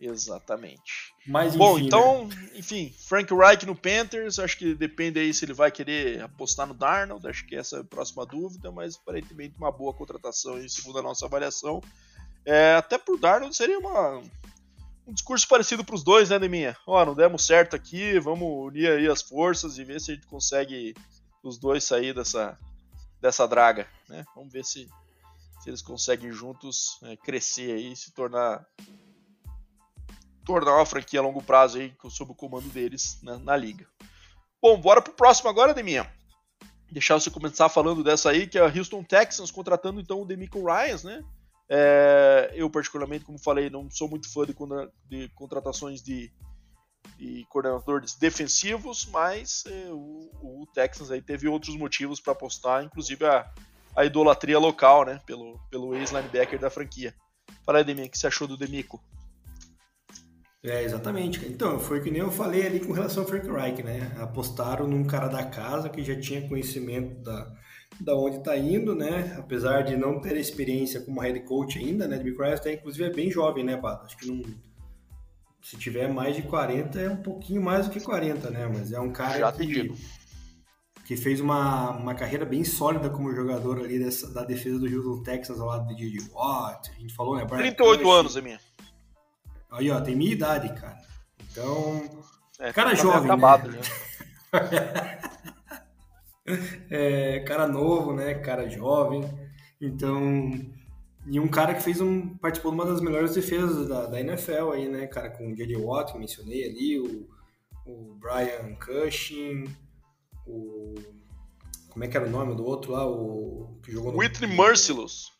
Exatamente. Mas, Bom, então, né? enfim, Frank Reich no Panthers, acho que depende aí se ele vai querer apostar no Darnold, acho que essa é a próxima dúvida, mas aparentemente uma boa contratação aí, segundo a nossa avaliação. É, até pro Darnold seria uma, um discurso parecido para os dois, né, Deminha? Ó, não demos certo aqui, vamos unir aí as forças e ver se a gente consegue os dois sair dessa, dessa draga, né? Vamos ver se, se eles conseguem juntos é, crescer aí, se tornar tornar uma franquia a longo prazo aí sob o comando deles né, na liga. Bom, bora pro próximo agora, Deminha. Deixar você começar falando dessa aí, que é a Houston Texans contratando então o Demico Ryans, né? É, eu, particularmente, como falei, não sou muito fã de, de contratações de, de, coordenadores defensivos, mas é, o, o, Texans aí teve outros motivos para apostar, inclusive a, a, idolatria local, né? Pelo, pelo ex-linebacker da franquia. Fala aí, Deminha, o que você achou do Demico? É, exatamente. Então, foi que nem eu falei ali com relação ao Frank Reich, né? Apostaram num cara da casa que já tinha conhecimento da, da onde está indo, né? Apesar de não ter experiência como head coach ainda, né? De até inclusive é bem jovem, né, Pato? Acho que não... Se tiver mais de 40, é um pouquinho mais do que 40, né? Mas é um cara já que, que fez uma, uma carreira bem sólida como jogador ali dessa, da defesa do Houston Texas ao lado de J.J. Watt. A gente falou, né? Brian 38 Cush. anos, é minha. Aí, ó, tem minha idade, cara. Então, é, cara tá jovem, acabado, né? é, cara novo, né? Cara jovem. Então, e um cara que fez um participou de uma das melhores defesas da, da NFL aí, né, cara, com o J.J. Watt, que mencionei ali, o, o Brian Cushing, o como é que era o nome do outro lá, o que jogou no Whitney Merciless.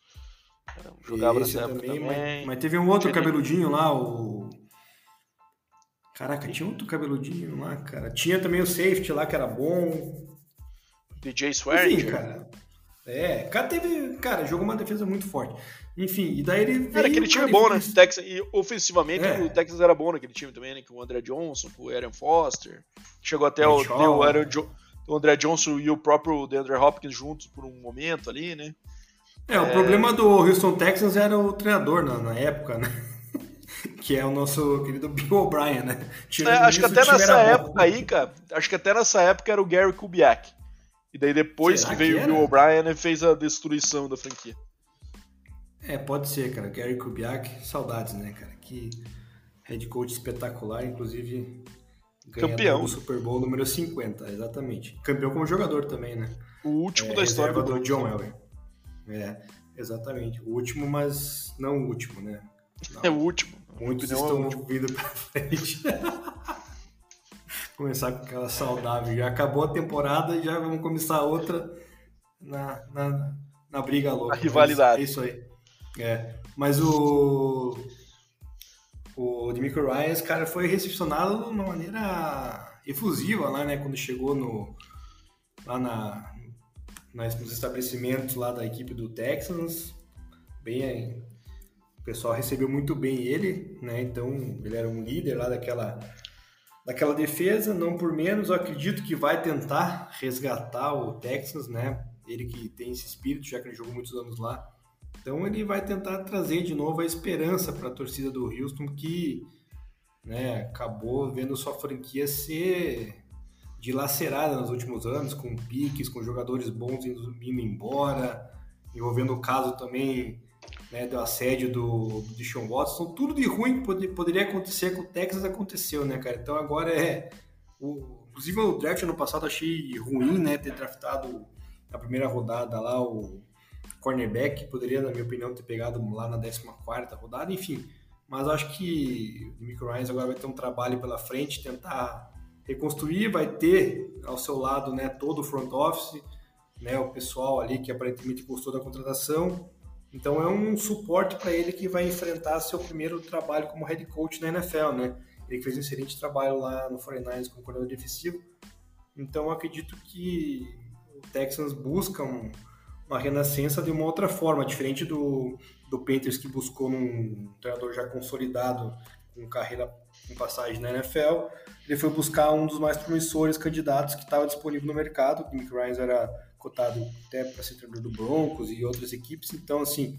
Jogava Esse nessa também, também. Mas, mas, teve um outro cabeludinho lá, o. Caraca, tinha outro cabeludinho lá, cara. Tinha também o safety lá que era bom. DJ Swearing. Enfim, cara. É, cara teve. Cara, jogou uma defesa muito forte. Enfim, e daí ele. Veio, era aquele time bom, né? Texas, e ofensivamente é. o Texas era bom naquele time também, né? Com o André Johnson, com o Aaron Foster. Chegou até o, o, Aaron jo, o André Johnson e o próprio DeAndre Hopkins juntos por um momento ali, né? É, o problema do Houston Texans era o treinador na, na época, né? que é o nosso querido Bill O'Brien, né? É, acho que até nessa época aí, cara, acho que até nessa época era o Gary Kubiak. E daí depois Será que veio que o Bill O'Brien e fez a destruição da franquia. É, pode ser, cara. Gary Kubiak, saudades, né, cara? Que head coach espetacular, inclusive campeão do Super Bowl número 50, exatamente. Campeão como jogador também, né? O último é, da história do John Elway. É, exatamente. O último, mas não o último, né? Não. É o último. Muitos estão é vindo pra frente. Começar com aquela saudável. Já acabou a temporada e já vamos começar outra na, na, na briga louca. A rivalidade. É isso aí. É. Mas o. O Demico Ryan, cara foi recepcionado de uma maneira efusiva lá, né? Quando chegou no, lá na, nos estabelecimentos lá da equipe do Texans. Bem, o pessoal recebeu muito bem ele, né? Então ele era um líder lá daquela, daquela defesa, não por menos. Eu acredito que vai tentar resgatar o Texans, né? Ele que tem esse espírito, já que ele jogou muitos anos lá. Então ele vai tentar trazer de novo a esperança para a torcida do Houston que né, acabou vendo sua franquia ser dilacerada nos últimos anos, com piques, com jogadores bons indo, embora, envolvendo o caso também né, do assédio do, do Sean Watson, tudo de ruim que pod poderia acontecer com o Texas aconteceu, né, cara? Então agora é. O, inclusive o draft ano passado achei ruim, né, ter draftado na primeira rodada lá o cornerback, poderia, na minha opinião, ter pegado lá na 14 rodada, enfim. Mas acho que o Mick Ryan agora vai ter um trabalho pela frente, tentar reconstruir, vai ter ao seu lado né, todo o front office, né, o pessoal ali que aparentemente gostou da contratação. Então é um suporte para ele que vai enfrentar seu primeiro trabalho como head coach na NFL, né? Ele fez um excelente trabalho lá no 49ers como coordenador defensivo. Então acredito que o Texans busca um, uma renascença de uma outra forma, diferente do, do Panthers que buscou um treinador já consolidado com carreira com passagem na NFL. Ele foi buscar um dos mais promissores candidatos que estava disponível no mercado. O Mick Ryan era cotado até para ser treinador do Broncos e outras equipes. Então, assim,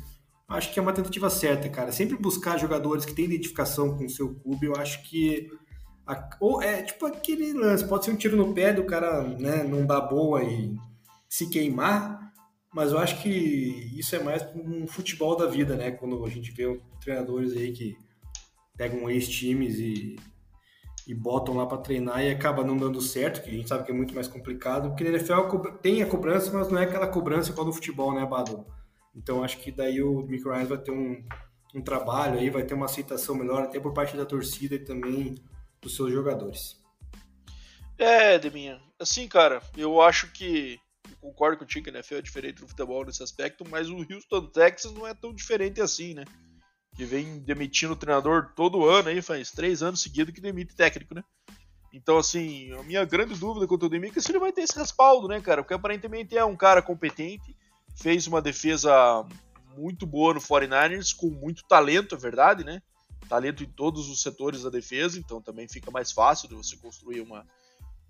acho que é uma tentativa certa, cara. Sempre buscar jogadores que têm identificação com o seu clube, eu acho que. A, ou é tipo aquele lance, pode ser um tiro no pé do cara né, não dar boa e se queimar, mas eu acho que isso é mais um futebol da vida, né? Quando a gente vê treinadores aí que pegam ex-times e e botam lá para treinar e acaba não dando certo, que a gente sabe que é muito mais complicado, porque na NFL tem a cobrança, mas não é aquela cobrança igual no futebol, né, Bado? Então acho que daí o Mick Ryan vai ter um, um trabalho aí, vai ter uma aceitação melhor até por parte da torcida e também dos seus jogadores. É, Deminha, assim, cara, eu acho que eu concordo contigo que a NFL é diferente do futebol nesse aspecto, mas o Houston Texas não é tão diferente assim, né? Que vem demitindo o treinador todo ano aí, faz três anos seguidos que demite técnico, né? Então, assim, a minha grande dúvida quanto ao Demico é se ele vai ter esse respaldo, né, cara? Porque aparentemente é um cara competente, fez uma defesa muito boa no 49ers, com muito talento, é verdade, né? Talento em todos os setores da defesa, então também fica mais fácil de você construir uma,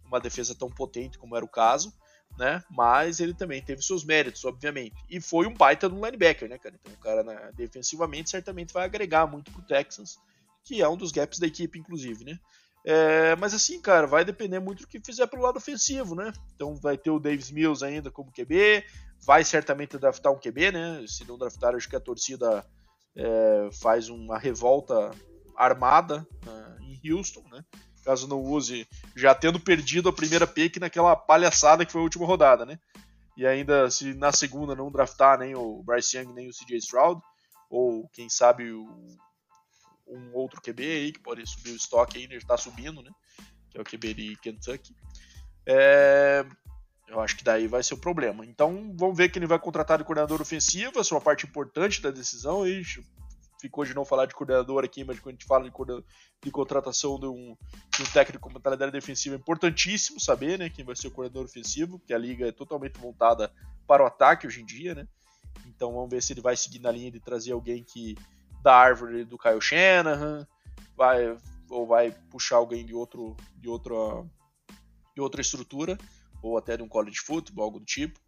uma defesa tão potente como era o caso né? Mas ele também teve seus méritos, obviamente. E foi um baita no linebacker, né, cara? Então o cara né, defensivamente certamente vai agregar muito pro Texans, que é um dos gaps da equipe, inclusive, né? É, mas assim, cara, vai depender muito do que fizer pelo lado ofensivo, né? Então vai ter o Davis Mills ainda como QB, vai certamente draftar um QB, né? Se não draftar, acho que a torcida é, faz uma revolta armada uh, em Houston, né? Caso não use, já tendo perdido a primeira pick naquela palhaçada que foi a última rodada, né? E ainda, se na segunda não draftar nem o Bryce Young nem o CJ Stroud, ou quem sabe o, um outro QB aí que pode subir o estoque ainda, está subindo, né? Que é o QB de Kentucky. É, eu acho que daí vai ser o problema. Então vamos ver que ele vai contratar de coordenador ofensivo, essa é uma parte importante da decisão. E ficou de não falar de coordenador aqui, mas quando a gente fala de, de contratação de um, de um técnico com mentalidade defensiva, é importantíssimo saber né, quem vai ser o coordenador ofensivo, porque a liga é totalmente montada para o ataque hoje em dia, né? Então vamos ver se ele vai seguir na linha de trazer alguém que da árvore do Kyle Shanahan, vai, ou vai puxar alguém de, outro, de, outra, de outra estrutura, ou até de um college football, algo do tipo.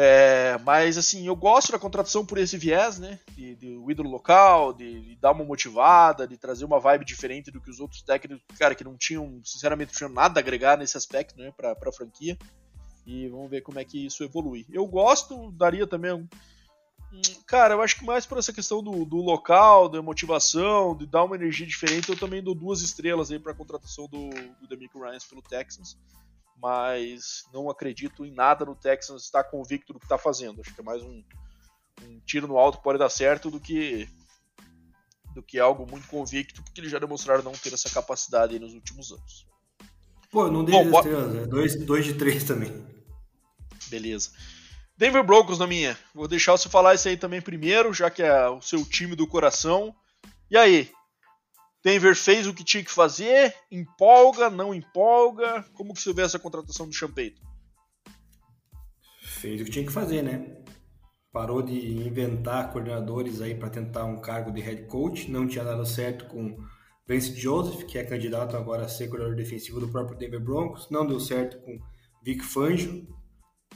É, mas assim, eu gosto da contratação por esse viés, né? De, de o ídolo local, de, de, dar uma motivada, de trazer uma vibe diferente do que os outros técnicos, cara, que não tinham, sinceramente, não tinham nada a agregar nesse aspecto, né? Pra, pra franquia. E vamos ver como é que isso evolui. Eu gosto, daria também um. Cara, eu acho que mais por essa questão do, do local, da motivação, de dar uma energia diferente, eu também dou duas estrelas aí pra contratação do, do Demico Ryan pelo Texans mas não acredito em nada no Texans estar convicto do que está fazendo. Acho que é mais um, um, tiro no alto que pode dar certo do que do que algo muito convicto, porque eles já demonstraram não ter essa capacidade nos últimos anos. Pô, eu não dei Bom, estrelas, é de três também. Beleza. Denver Broncos na minha. Vou deixar você falar isso aí também primeiro, já que é o seu time do coração. E aí, Denver fez o que tinha que fazer, empolga, não empolga. Como que você vê essa contratação do Champeito? Fez o que tinha que fazer, né? Parou de inventar coordenadores aí para tentar um cargo de head coach. Não tinha dado certo com Vance Joseph, que é candidato agora a ser coordenador defensivo do próprio Denver Broncos. Não deu certo com Vic Fangio,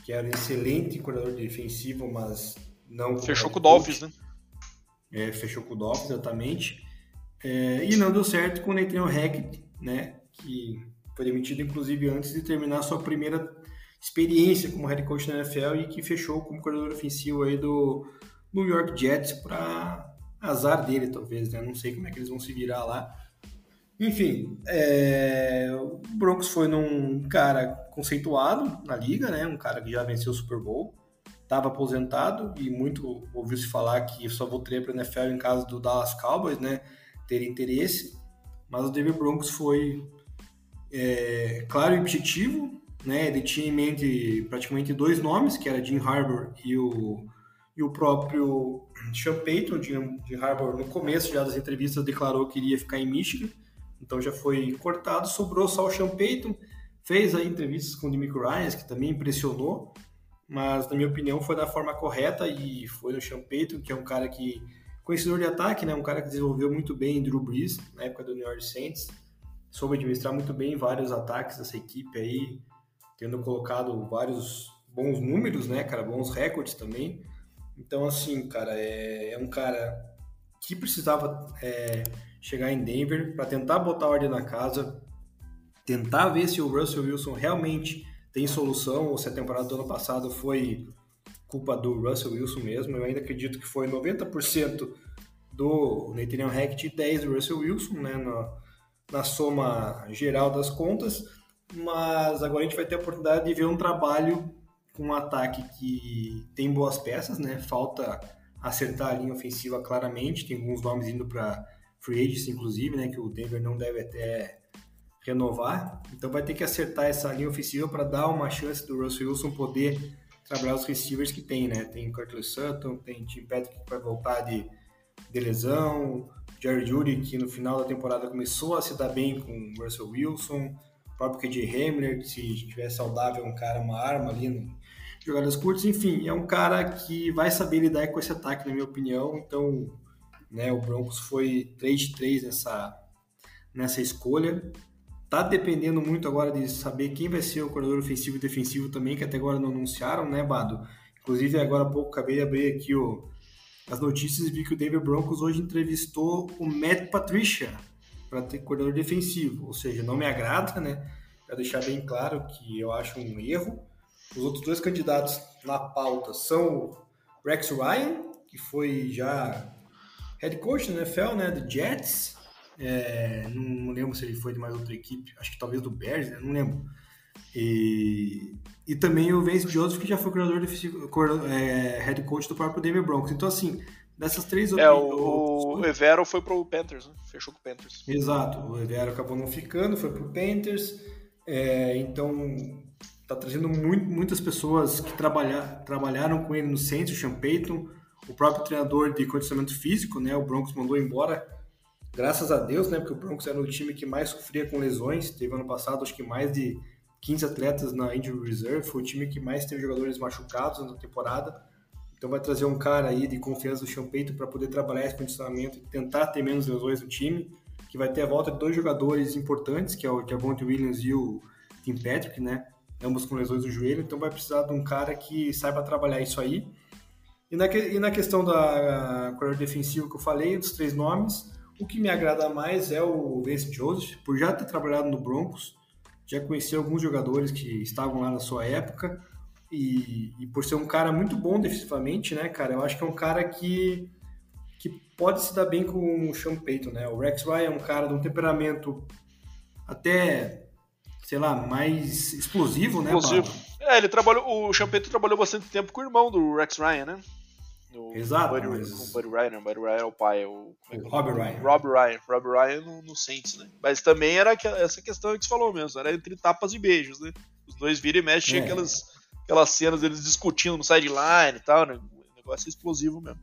que era um excelente coordenador defensivo, mas não. Fechou com o Dolphins, né? É, fechou com o Dolphins, exatamente. É, e não deu certo com o Nathaniel Hackett, né, que foi demitido inclusive antes de terminar sua primeira experiência como head coach na NFL e que fechou como coordenador ofensivo aí do, New York Jets para azar dele, talvez, né? Não sei como é que eles vão se virar lá. Enfim, é... o Broncos foi num cara conceituado na liga, né? Um cara que já venceu o Super Bowl, estava aposentado e muito ouviu-se falar que só voltaria para a NFL em caso do Dallas Cowboys, né? Ter interesse, mas o Denver Broncos foi é, claro e objetivo, né? Ele tinha em mente praticamente dois nomes, que era Jim Harbour e o, e o próprio Sean Payton. Jim, Jim Harbour, no começo já das entrevistas, declarou que iria ficar em Michigan, então já foi cortado. Sobrou só o Sean Payton, fez aí entrevistas com o Demico Ryan, que também impressionou, mas na minha opinião foi da forma correta e foi no Sean Payton, que é um cara que conhecedor de ataque, né? Um cara que desenvolveu muito bem Drew Brees na época do New York Saints, soube administrar muito bem vários ataques dessa equipe aí, tendo colocado vários bons números, né, cara, bons recordes também. Então, assim, cara, é, é um cara que precisava é, chegar em Denver para tentar botar ordem na casa, tentar ver se o Russell Wilson realmente tem solução ou se a temporada do ano passado foi culpa do Russell Wilson mesmo. Eu ainda acredito que foi 90% do Nathaniel Hackett e 10% do Russell Wilson, né, na, na soma geral das contas. Mas agora a gente vai ter a oportunidade de ver um trabalho com um ataque que tem boas peças, né? Falta acertar a linha ofensiva claramente. Tem alguns nomes indo para free agents, inclusive, né? Que o Denver não deve até renovar. Então vai ter que acertar essa linha ofensiva para dar uma chance do Russell Wilson poder trabalhar os receivers que tem, né? Tem Curtis Sutton, tem Tim Patrick que vai voltar de, de lesão, Jerry Judy que no final da temporada começou a se dar bem com Russell Wilson, o próprio KJ Hamler, que se estiver saudável é um cara, uma arma ali no jogadas curtas, enfim, é um cara que vai saber lidar com esse ataque, na minha opinião, então né, o Broncos foi 3 de 3 nessa, nessa escolha, Tá dependendo muito agora de saber quem vai ser o coordenador ofensivo e defensivo também, que até agora não anunciaram, né, Bado? Inclusive, agora há pouco acabei de abrir aqui o, as notícias e vi que o David Broncos hoje entrevistou o Matt Patricia para ter coordenador defensivo. Ou seja, não me agrada, né? Para deixar bem claro que eu acho um erro. Os outros dois candidatos na pauta são o Rex Ryan, que foi já head coach da NFL, né, do Jets, é, não lembro se ele foi de mais outra equipe, acho que talvez do Bears, né? não lembro. E, e também o Vince Joseph, que já foi coordenador defensivo, é, head coach do próprio Denver Broncos. Então, assim, dessas três É, o, o Evero foi pro Panthers, né? fechou com o Panthers. Exato, o Evero acabou não ficando, foi pro Panthers. É, então, tá trazendo muito, muitas pessoas que trabalhar, trabalharam com ele no Saints, o Sean Payton, o próprio treinador de condicionamento físico, né? O Broncos mandou embora graças a Deus, né? Porque o Broncos era o time que mais sofria com lesões. Teve ano passado, acho que mais de 15 atletas na Injury Reserve. Foi o time que mais teve jogadores machucados na temporada. Então vai trazer um cara aí de confiança do Champeito para poder trabalhar esse condicionamento e tentar ter menos lesões no time. Que vai ter a volta de dois jogadores importantes, que é o Javonte Williams e o Tim Patrick, né? Ambos com lesões no joelho. Então vai precisar de um cara que saiba trabalhar isso aí. E na, e na questão da corredor defensivo que eu falei, dos três nomes, o que me agrada mais é o Vince Joseph, por já ter trabalhado no Broncos, já conheci alguns jogadores que estavam lá na sua época, e, e, por ser um cara muito bom defensivamente, né, cara, eu acho que é um cara que, que pode se dar bem com o Sean Payton, né? O Rex Ryan é um cara de um temperamento até, sei lá, mais explosivo, né? Explosivo. É, ele trabalhou, o Sean Payton trabalhou bastante tempo com o irmão do Rex Ryan, né? Exato. Buddy, mas... Com o Buddy Ryan, Buddy Ryan é o pai. O, é o Rob Ryan. Rob Ryan. Rob Ryan no, no Saints, né? Mas também era essa questão que você falou mesmo, era entre tapas e beijos, né? Os dois viram e mexem, é. aquelas, aquelas cenas deles discutindo no sideline e tal, né? O negócio é explosivo mesmo.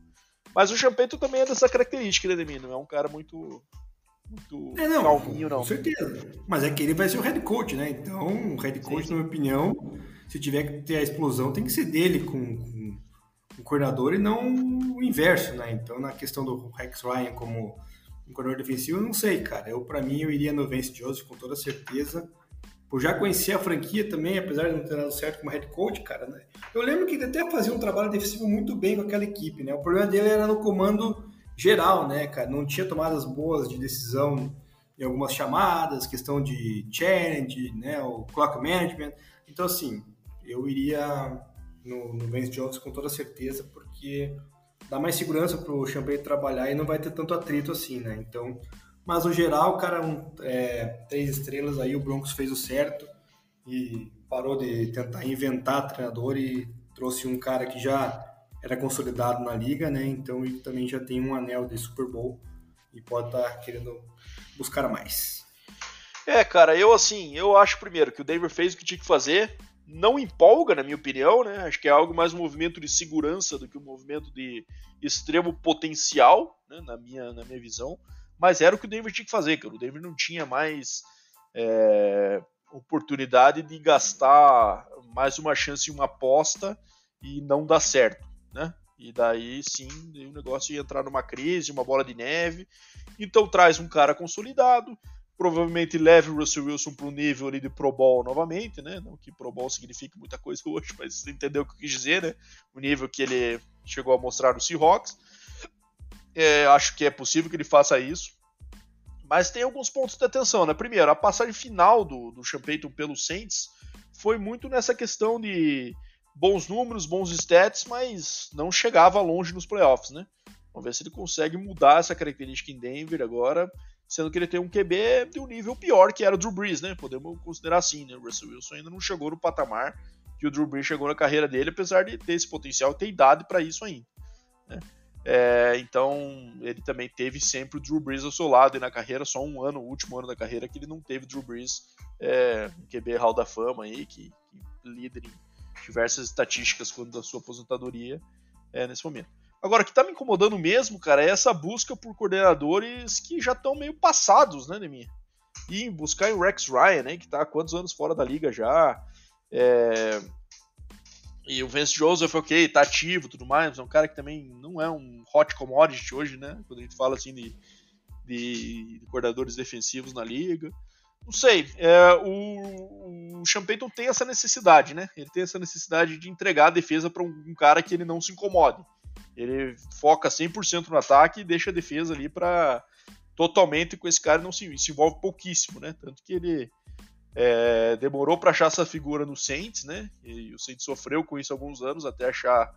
Mas o Champeito também é dessa característica, né, Demir? Não é um cara muito. Muito é, não, calminho, não. Com certeza. Mas é que ele vai ser o head coach, né? Então, o head coach, sim, sim. na minha opinião, se tiver que ter a explosão, tem que ser dele com, com o coordenador e não o inverso, né? Então, na questão do Rex Ryan como um coordenador defensivo, eu não sei, cara. Eu, para mim, eu iria no Vance Joseph com toda certeza. Por já conhecer a franquia também, apesar de não ter dado certo como head coach, cara, né? Eu lembro que ele até fazia um trabalho defensivo muito bem com aquela equipe, né? O problema dele era no comando geral, né, cara? Não tinha tomadas boas de decisão em algumas chamadas, questão de challenge, né? O clock management. Então, assim, eu iria no, no Vance Jones com toda certeza, porque dá mais segurança para o Champagne trabalhar e não vai ter tanto atrito assim, né? Então, mas no geral, cara, um, é, três estrelas aí, o Broncos fez o certo e parou de tentar inventar treinador e trouxe um cara que já era consolidado na liga, né? Então ele também já tem um anel de Super Bowl e pode estar tá querendo buscar mais. É, cara, eu assim, eu acho primeiro que o Denver fez o que tinha que fazer, não empolga, na minha opinião, né? Acho que é algo mais um movimento de segurança do que um movimento de extremo potencial, né? na, minha, na minha visão. Mas era o que o Denver tinha que fazer, cara. O Denver não tinha mais é, oportunidade de gastar mais uma chance em uma aposta e não dar certo, né? E daí sim, o negócio ia entrar numa crise, uma bola de neve. Então traz um cara consolidado, provavelmente leve o Russell Wilson para um nível ali de Pro Bowl novamente, né? Não que Pro Bowl signifique muita coisa hoje, mas você entendeu o que eu quis dizer, né? O nível que ele chegou a mostrar no Seahawks. É, acho que é possível que ele faça isso. Mas tem alguns pontos de atenção, né? Primeiro, a passagem final do, do Sean pelo Saints foi muito nessa questão de bons números, bons stats, mas não chegava longe nos playoffs, né? Vamos ver se ele consegue mudar essa característica em Denver agora sendo que ele tem um QB de um nível pior que era o Drew Brees, né? Podemos considerar assim, né? O Russell Wilson ainda não chegou no patamar que o Drew Brees chegou na carreira dele, apesar de ter esse potencial, ter idade para isso ainda. Né? É, então ele também teve sempre o Drew Brees ao seu lado e na carreira só um ano, o último ano da carreira que ele não teve Drew Brees, é, um QB Hall da Fama aí que, que líder em diversas estatísticas quando da sua aposentadoria é, nesse momento. Agora, o que tá me incomodando mesmo, cara, é essa busca por coordenadores que já estão meio passados, né, Neminha? E buscar o Rex Ryan, né, que tá há quantos anos fora da liga já. É... E o Vance Joseph, ok, tá ativo tudo mais, é um cara que também não é um hot commodity hoje, né? Quando a gente fala assim de, de, de coordenadores defensivos na liga. Não sei, é, o, o Champeyton tem essa necessidade, né? Ele tem essa necessidade de entregar a defesa para um, um cara que ele não se incomode. Ele foca 100% no ataque e deixa a defesa ali para totalmente com esse cara não se, se envolve pouquíssimo, né? Tanto que ele é, demorou para achar essa figura no Saints, né? E o Saints sofreu com isso alguns anos até achar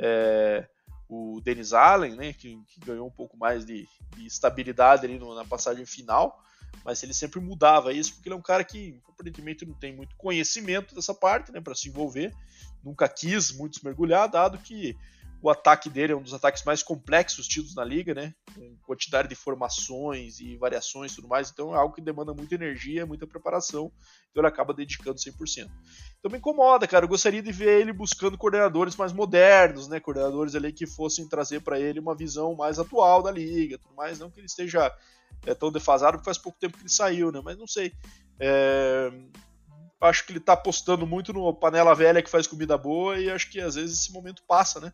é, o Dennis Allen, né? Que, que, ganhou um pouco mais de, de estabilidade ali no, na passagem final. Mas ele sempre mudava isso porque ele é um cara que aparentemente não tem muito conhecimento dessa parte, né? Para se envolver, nunca quis muito se mergulhar, dado que o ataque dele é um dos ataques mais complexos tidos na liga, né? Com quantidade de formações e variações e tudo mais. Então é algo que demanda muita energia, muita preparação. Então ele acaba dedicando 100%. Então me incomoda, cara. Eu gostaria de ver ele buscando coordenadores mais modernos, né? Coordenadores ali que fossem trazer para ele uma visão mais atual da liga, tudo mais. Não que ele esteja é, tão defasado, porque faz pouco tempo que ele saiu, né? Mas não sei. É... Acho que ele tá apostando muito no panela velha que faz comida boa e acho que às vezes esse momento passa, né?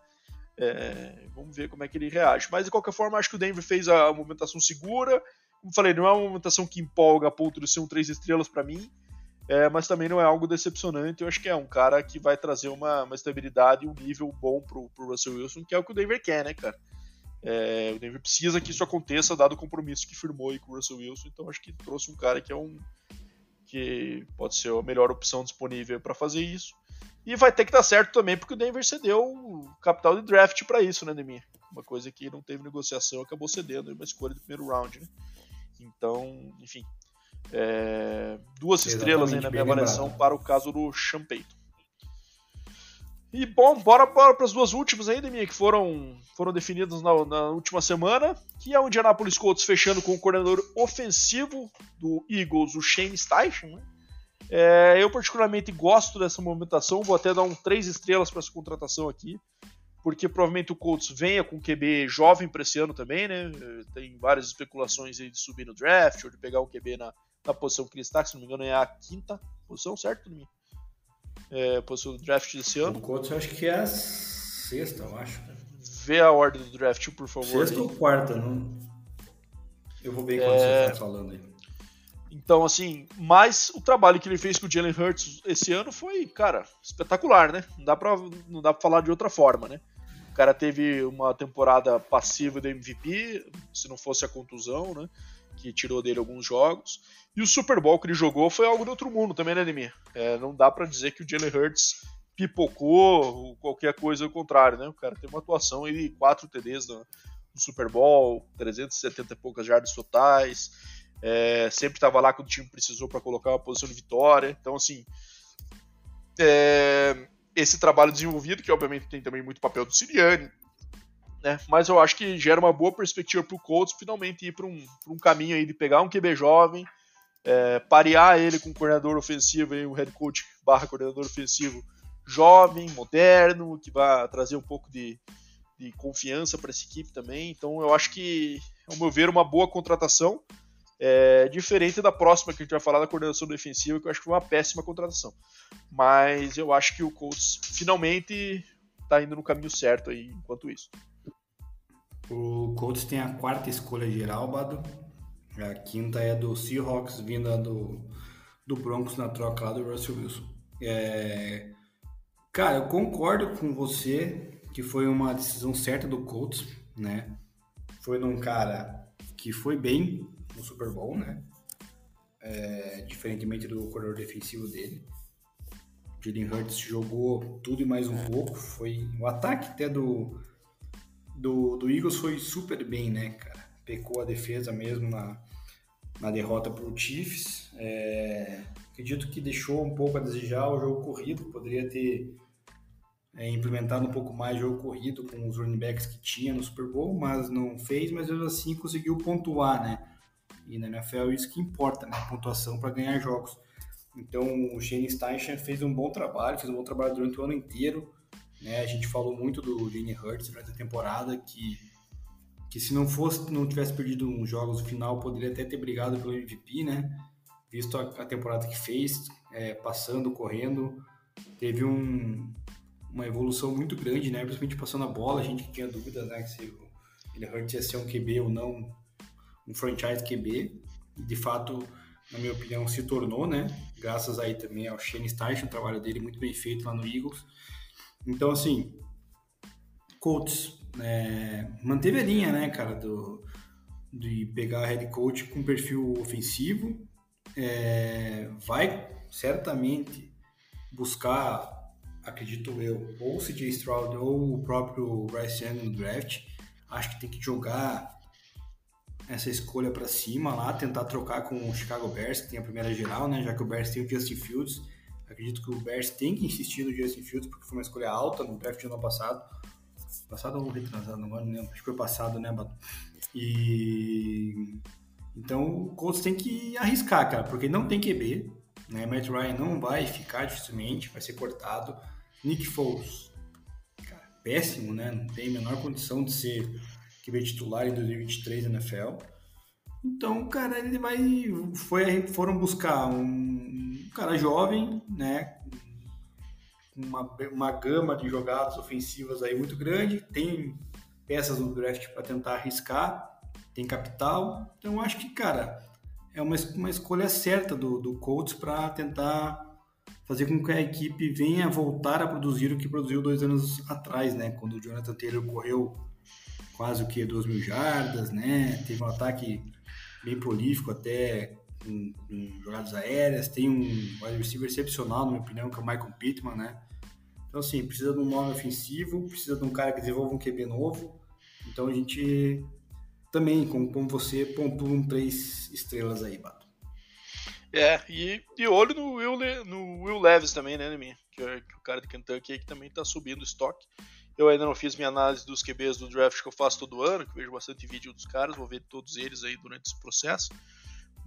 É, vamos ver como é que ele reage. Mas de qualquer forma, acho que o Denver fez a movimentação segura. Como falei, não é uma movimentação que empolga a ponto de ser um 3 estrelas para mim, é, mas também não é algo decepcionante. Eu acho que é um cara que vai trazer uma, uma estabilidade e um nível bom pro, pro Russell Wilson, que é o que o Denver quer, né, cara? É, o Denver precisa que isso aconteça, dado o compromisso que firmou aí com o Russell Wilson. Então acho que trouxe um cara que é um que pode ser a melhor opção disponível para fazer isso. E vai ter que dar certo também, porque o Denver cedeu o capital de draft para isso, né, Demir? Uma coisa que não teve negociação, acabou cedendo uma escolha do primeiro round, né? Então, enfim. É, duas Exatamente, estrelas aí na minha avaliação para o caso do Champeito. E bom, bora, bora para as duas últimas aí, Demir, que foram, foram definidas na, na, última semana, que é o Indianapolis Colts fechando com o coordenador ofensivo do Eagles, o Shane Steichen, né? É, eu particularmente gosto dessa movimentação, vou até dar um 3 estrelas para essa contratação aqui, porque provavelmente o Colts venha com QB jovem para esse ano também, né? Tem várias especulações de subir no draft ou de pegar o QB na, na posição que ele está, que se não me engano é a quinta posição, certo, Domingo? É, posição do draft desse ano. O Colts eu acho que é a sexta, eu acho. Vê a ordem do draft, por favor. Sexta aí. ou quarta, não? Eu vou ver enquanto é... você está falando aí. Então, assim, mas o trabalho que ele fez com o Jalen Hurts esse ano foi, cara, espetacular, né? Não dá pra, não dá pra falar de outra forma, né? O cara teve uma temporada passiva do MVP, se não fosse a contusão, né? Que tirou dele alguns jogos. E o Super Bowl que ele jogou foi algo de outro mundo também, né, Ademir? É, não dá para dizer que o Jalen Hurts pipocou ou qualquer coisa ao contrário, né? O cara tem uma atuação de 4 TDs no, no Super Bowl, 370 e poucas jardas totais, é, sempre estava lá quando o time precisou para colocar uma posição de vitória. Então, assim, é, esse trabalho desenvolvido, que obviamente tem também muito papel do Siriani, né? Mas eu acho que gera uma boa perspectiva para o Colts finalmente ir para um, um caminho aí de pegar um QB jovem, é, parear ele com um coordenador ofensivo, aí, um head coach barra coordenador ofensivo jovem, moderno, que vai trazer um pouco de, de confiança para essa equipe também. Então eu acho que, ao meu ver, uma boa contratação. É, diferente da próxima que a gente vai falar da coordenação defensiva, que eu acho que foi uma péssima contratação. Mas eu acho que o Colts finalmente está indo no caminho certo aí enquanto isso. O Colts tem a quarta escolha geral, Bado. A quinta é do Seahawks, vinda do, do Broncos na troca lá do Russell Wilson. É... Cara, eu concordo com você que foi uma decisão certa do Colts, né? Foi num cara que foi bem no Super Bowl, né? É... diferentemente do corredor defensivo dele. Jalen Hurts jogou tudo e mais um pouco. Foi o ataque até do do, do Eagles foi super bem, né, cara? Pecou a defesa mesmo na, na derrota para o Chiefs. É, acredito que deixou um pouco a desejar o jogo corrido, poderia ter é, implementado um pouco mais o jogo corrido com os running backs que tinha no Super Bowl, mas não fez, mas mesmo assim conseguiu pontuar, né? E na NFL isso que importa, né? Pontuação para ganhar jogos. Então o Shane Steichen fez um bom trabalho, fez um bom trabalho durante o ano inteiro. Né? A gente falou muito do Jane Hurts durante a temporada, que, que se não fosse, não tivesse perdido uns jogos no final, poderia até ter brigado pelo MVP, né? Visto a, a temporada que fez, é, passando, correndo, teve um, uma evolução muito grande, né? Principalmente passando a bola, a gente tinha dúvidas, né? Se o Jane Hurts ia ser um QB ou não, um franchise QB. E de fato, na minha opinião, se tornou, né? Graças aí também ao Shane Steichen, o trabalho dele muito bem feito lá no Eagles. Então, assim, Colts é, manteve a linha, né, cara, do, de pegar head coach com perfil ofensivo, é, vai certamente buscar, acredito eu, ou o CJ Stroud ou o próprio Bryce Young no draft. Acho que tem que jogar essa escolha para cima lá, tentar trocar com o Chicago Bears, que tem a primeira geral, né, já que o Bears tem o Justin Fields Acredito que o Bears tem que insistir no Justin Fields, porque foi uma escolha alta no draft do ano passado. Passado ou retrasado, não lembro. Acho que foi passado, né, Bato? E... Então o Colts tem que arriscar, cara, porque não tem QB. Né? Matt Ryan não vai ficar dificilmente, vai ser cortado. Nick Foles, cara, péssimo, né? Não tem a menor condição de ser QB titular em 2023 na NFL. Então, cara, ele vai. Foi, foram buscar um cara jovem, né? Uma, uma gama de jogadas ofensivas aí muito grande, tem peças no draft para tentar arriscar, tem capital. Então acho que, cara, é uma, uma escolha certa do, do Colts para tentar fazer com que a equipe venha voltar a produzir o que produziu dois anos atrás, né? Quando o Jonathan Taylor correu quase o que 2 mil jardas, né? Teve um ataque bem prolífico até em, em, jogadas aéreas, tem um wide receiver excepcional, na minha opinião, que é o Michael Pittman, né? Então, assim, precisa de um nome ofensivo, precisa de um cara que desenvolva um QB novo. Então, a gente também, como, como você, pontuam três estrelas aí, Bato. É, e, e olho no Will, no Will Levis também, né, Neminha? Que é, que é o cara de Kentucky aí que também tá subindo o estoque. Eu ainda não fiz minha análise dos QBs do draft que eu faço todo ano, que vejo bastante vídeo dos caras, vou ver todos eles aí durante esse processo.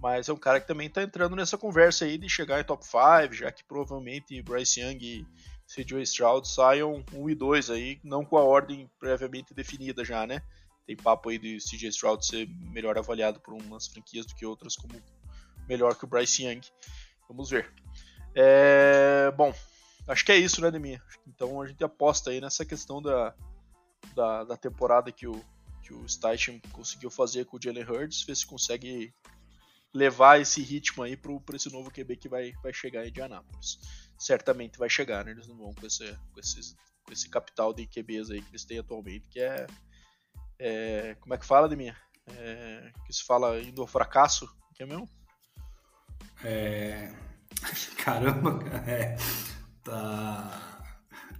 Mas é um cara que também está entrando nessa conversa aí de chegar em top 5, já que provavelmente Bryce Young e CJ Stroud saiam 1 e 2 aí, não com a ordem previamente definida já, né? Tem papo aí de CJ Stroud ser melhor avaliado por umas franquias do que outras, como melhor que o Bryce Young. Vamos ver. É... Bom, acho que é isso, né, Deminha? Então a gente aposta aí nessa questão da, da, da temporada que o, que o Steichen conseguiu fazer com o Jalen Hurts, ver se consegue levar esse ritmo aí para esse novo QB que vai, vai chegar em Indianápolis. Certamente vai chegar, né? Eles não vão com esse, com, esses, com esse capital de QBs aí que eles têm atualmente, que é. é como é que fala, Deminha? É, que se fala indo ao fracasso, que é mesmo? É. Caramba, cara. É, tá.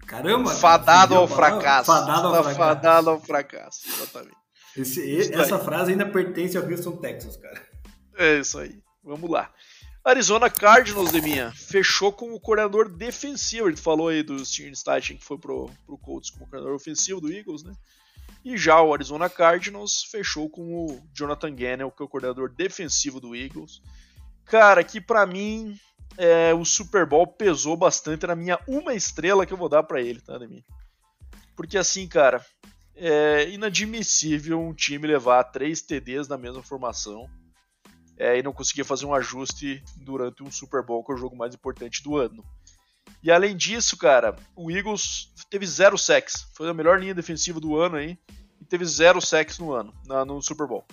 Caramba! Fadado ao fracasso. Fadado ao fracasso. Fadado ao fracasso, exatamente. Esse, essa aí. frase ainda pertence ao Houston Texas, cara. É isso aí. Vamos lá. Arizona Cardinals, Deminha, fechou com o coordenador defensivo. Gente falou aí do Steven Steichen, que foi pro, pro Colts como coordenador ofensivo do Eagles, né? E já o Arizona Cardinals fechou com o Jonathan Gannon, que é o coordenador defensivo do Eagles. Cara, que para mim é, o Super Bowl pesou bastante na minha uma estrela que eu vou dar para ele, tá, Deminha? Porque assim, cara, é inadmissível um time levar três TDs na mesma formação é, e não conseguia fazer um ajuste durante um Super Bowl, que é o jogo mais importante do ano. E além disso, cara, o Eagles teve zero sacks. Foi a melhor linha defensiva do ano aí. E teve zero sacks no ano, na, no Super Bowl.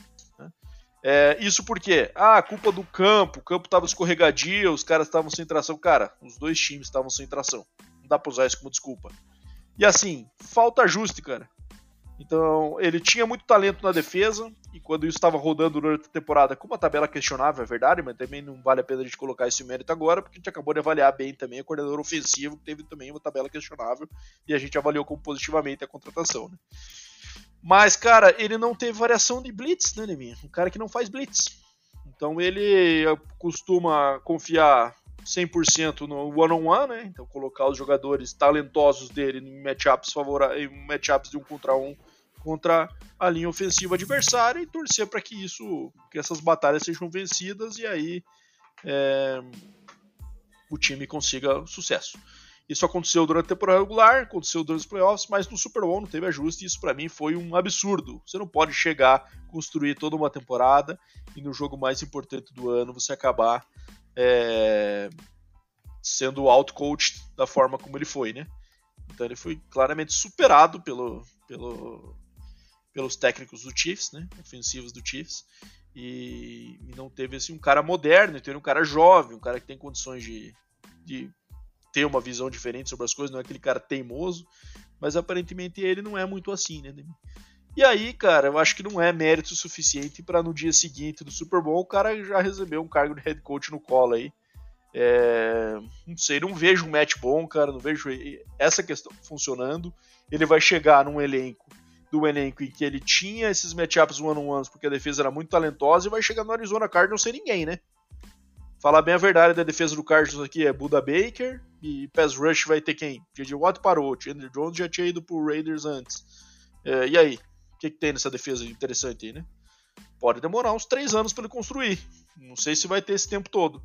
É, isso porque, ah, culpa do campo, o campo tava escorregadio, os caras estavam sem tração. Cara, os dois times estavam sem tração. Não dá pra usar isso como desculpa. E assim, falta ajuste, cara. Então, ele tinha muito talento na defesa, e quando isso estava rodando durante a temporada, com uma tabela questionável, é verdade, mas também não vale a pena a gente colocar esse mérito agora, porque a gente acabou de avaliar bem também o coordenador ofensivo, que teve também uma tabela questionável, e a gente avaliou como positivamente a contratação. Né? Mas, cara, ele não teve variação de blitz, né, Neminha? Um cara que não faz blitz. Então ele costuma confiar 100% no one-on-one, -on -one, né? Então colocar os jogadores talentosos dele em matchups, favora de um contra um contra a linha ofensiva adversária e torcer para que isso, que essas batalhas sejam vencidas e aí é, o time consiga sucesso. Isso aconteceu durante a temporada regular, aconteceu durante os playoffs, mas no Super Bowl não teve ajuste e isso para mim foi um absurdo. Você não pode chegar, construir toda uma temporada e no jogo mais importante do ano você acabar é, sendo out-coached da forma como ele foi, né? Então ele foi claramente superado pelo, pelo, pelos técnicos do Chiefs, né? Ofensivos do Chiefs. E, e, não teve assim um cara moderno, teve um cara jovem, um cara que tem condições de, de ter uma visão diferente sobre as coisas, não é aquele cara teimoso, mas aparentemente ele não é muito assim, né? E aí, cara, eu acho que não é mérito suficiente para no dia seguinte do Super Bowl o cara já receber um cargo de head coach no colo aí. É, não sei, não vejo um match bom, cara, não vejo essa questão funcionando. Ele vai chegar num elenco do elenco em que ele tinha esses matchups one-on-ones porque a defesa era muito talentosa e vai chegar no Arizona Cardinals sem ninguém, né? Falar bem a verdade da defesa do Cardinals aqui é Buda Baker e pass rush vai ter quem? J.J. Watt parou, Chandler Jones já tinha ido pro Raiders antes. É, e aí? O que, que tem nessa defesa interessante aí, né? Pode demorar uns três anos para ele construir. Não sei se vai ter esse tempo todo.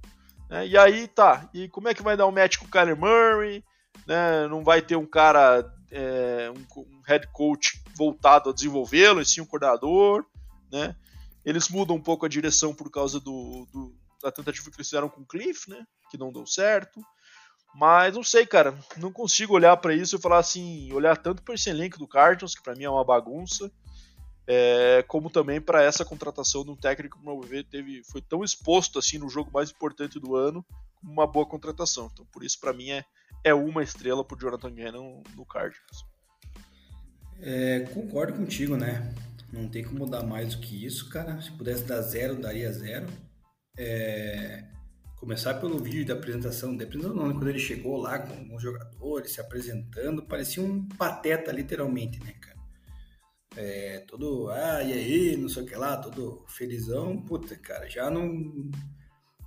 Né? E aí, tá. E como é que vai dar um match com o Kyler Murray? Né? Não vai ter um cara, é, um, um, head coach voltado a desenvolvê-lo, e sim um coordenador, né? Eles mudam um pouco a direção por causa do, do, da tentativa que eles fizeram com o Cliff, né? Que não deu certo. Mas não sei, cara, não consigo olhar para isso e falar assim, olhar tanto para esse elenco do Cardinals, que para mim é uma bagunça, é, como também para essa contratação de um técnico que, meu ver, teve, foi tão exposto assim no jogo mais importante do ano, como uma boa contratação. Então, por isso, para mim, é, é uma estrela pro Jonathan Gannon no Cardinals. É, concordo contigo, né? Não tem como dar mais do que isso, cara. Se pudesse dar zero, daria zero. É, começar pelo vídeo da apresentação, da apresentação não, né? quando ele chegou lá com os jogadores se apresentando, parecia um pateta, literalmente, né, cara? É, todo, ah, e aí, não sei o que lá, todo felizão. Puta, cara, já não,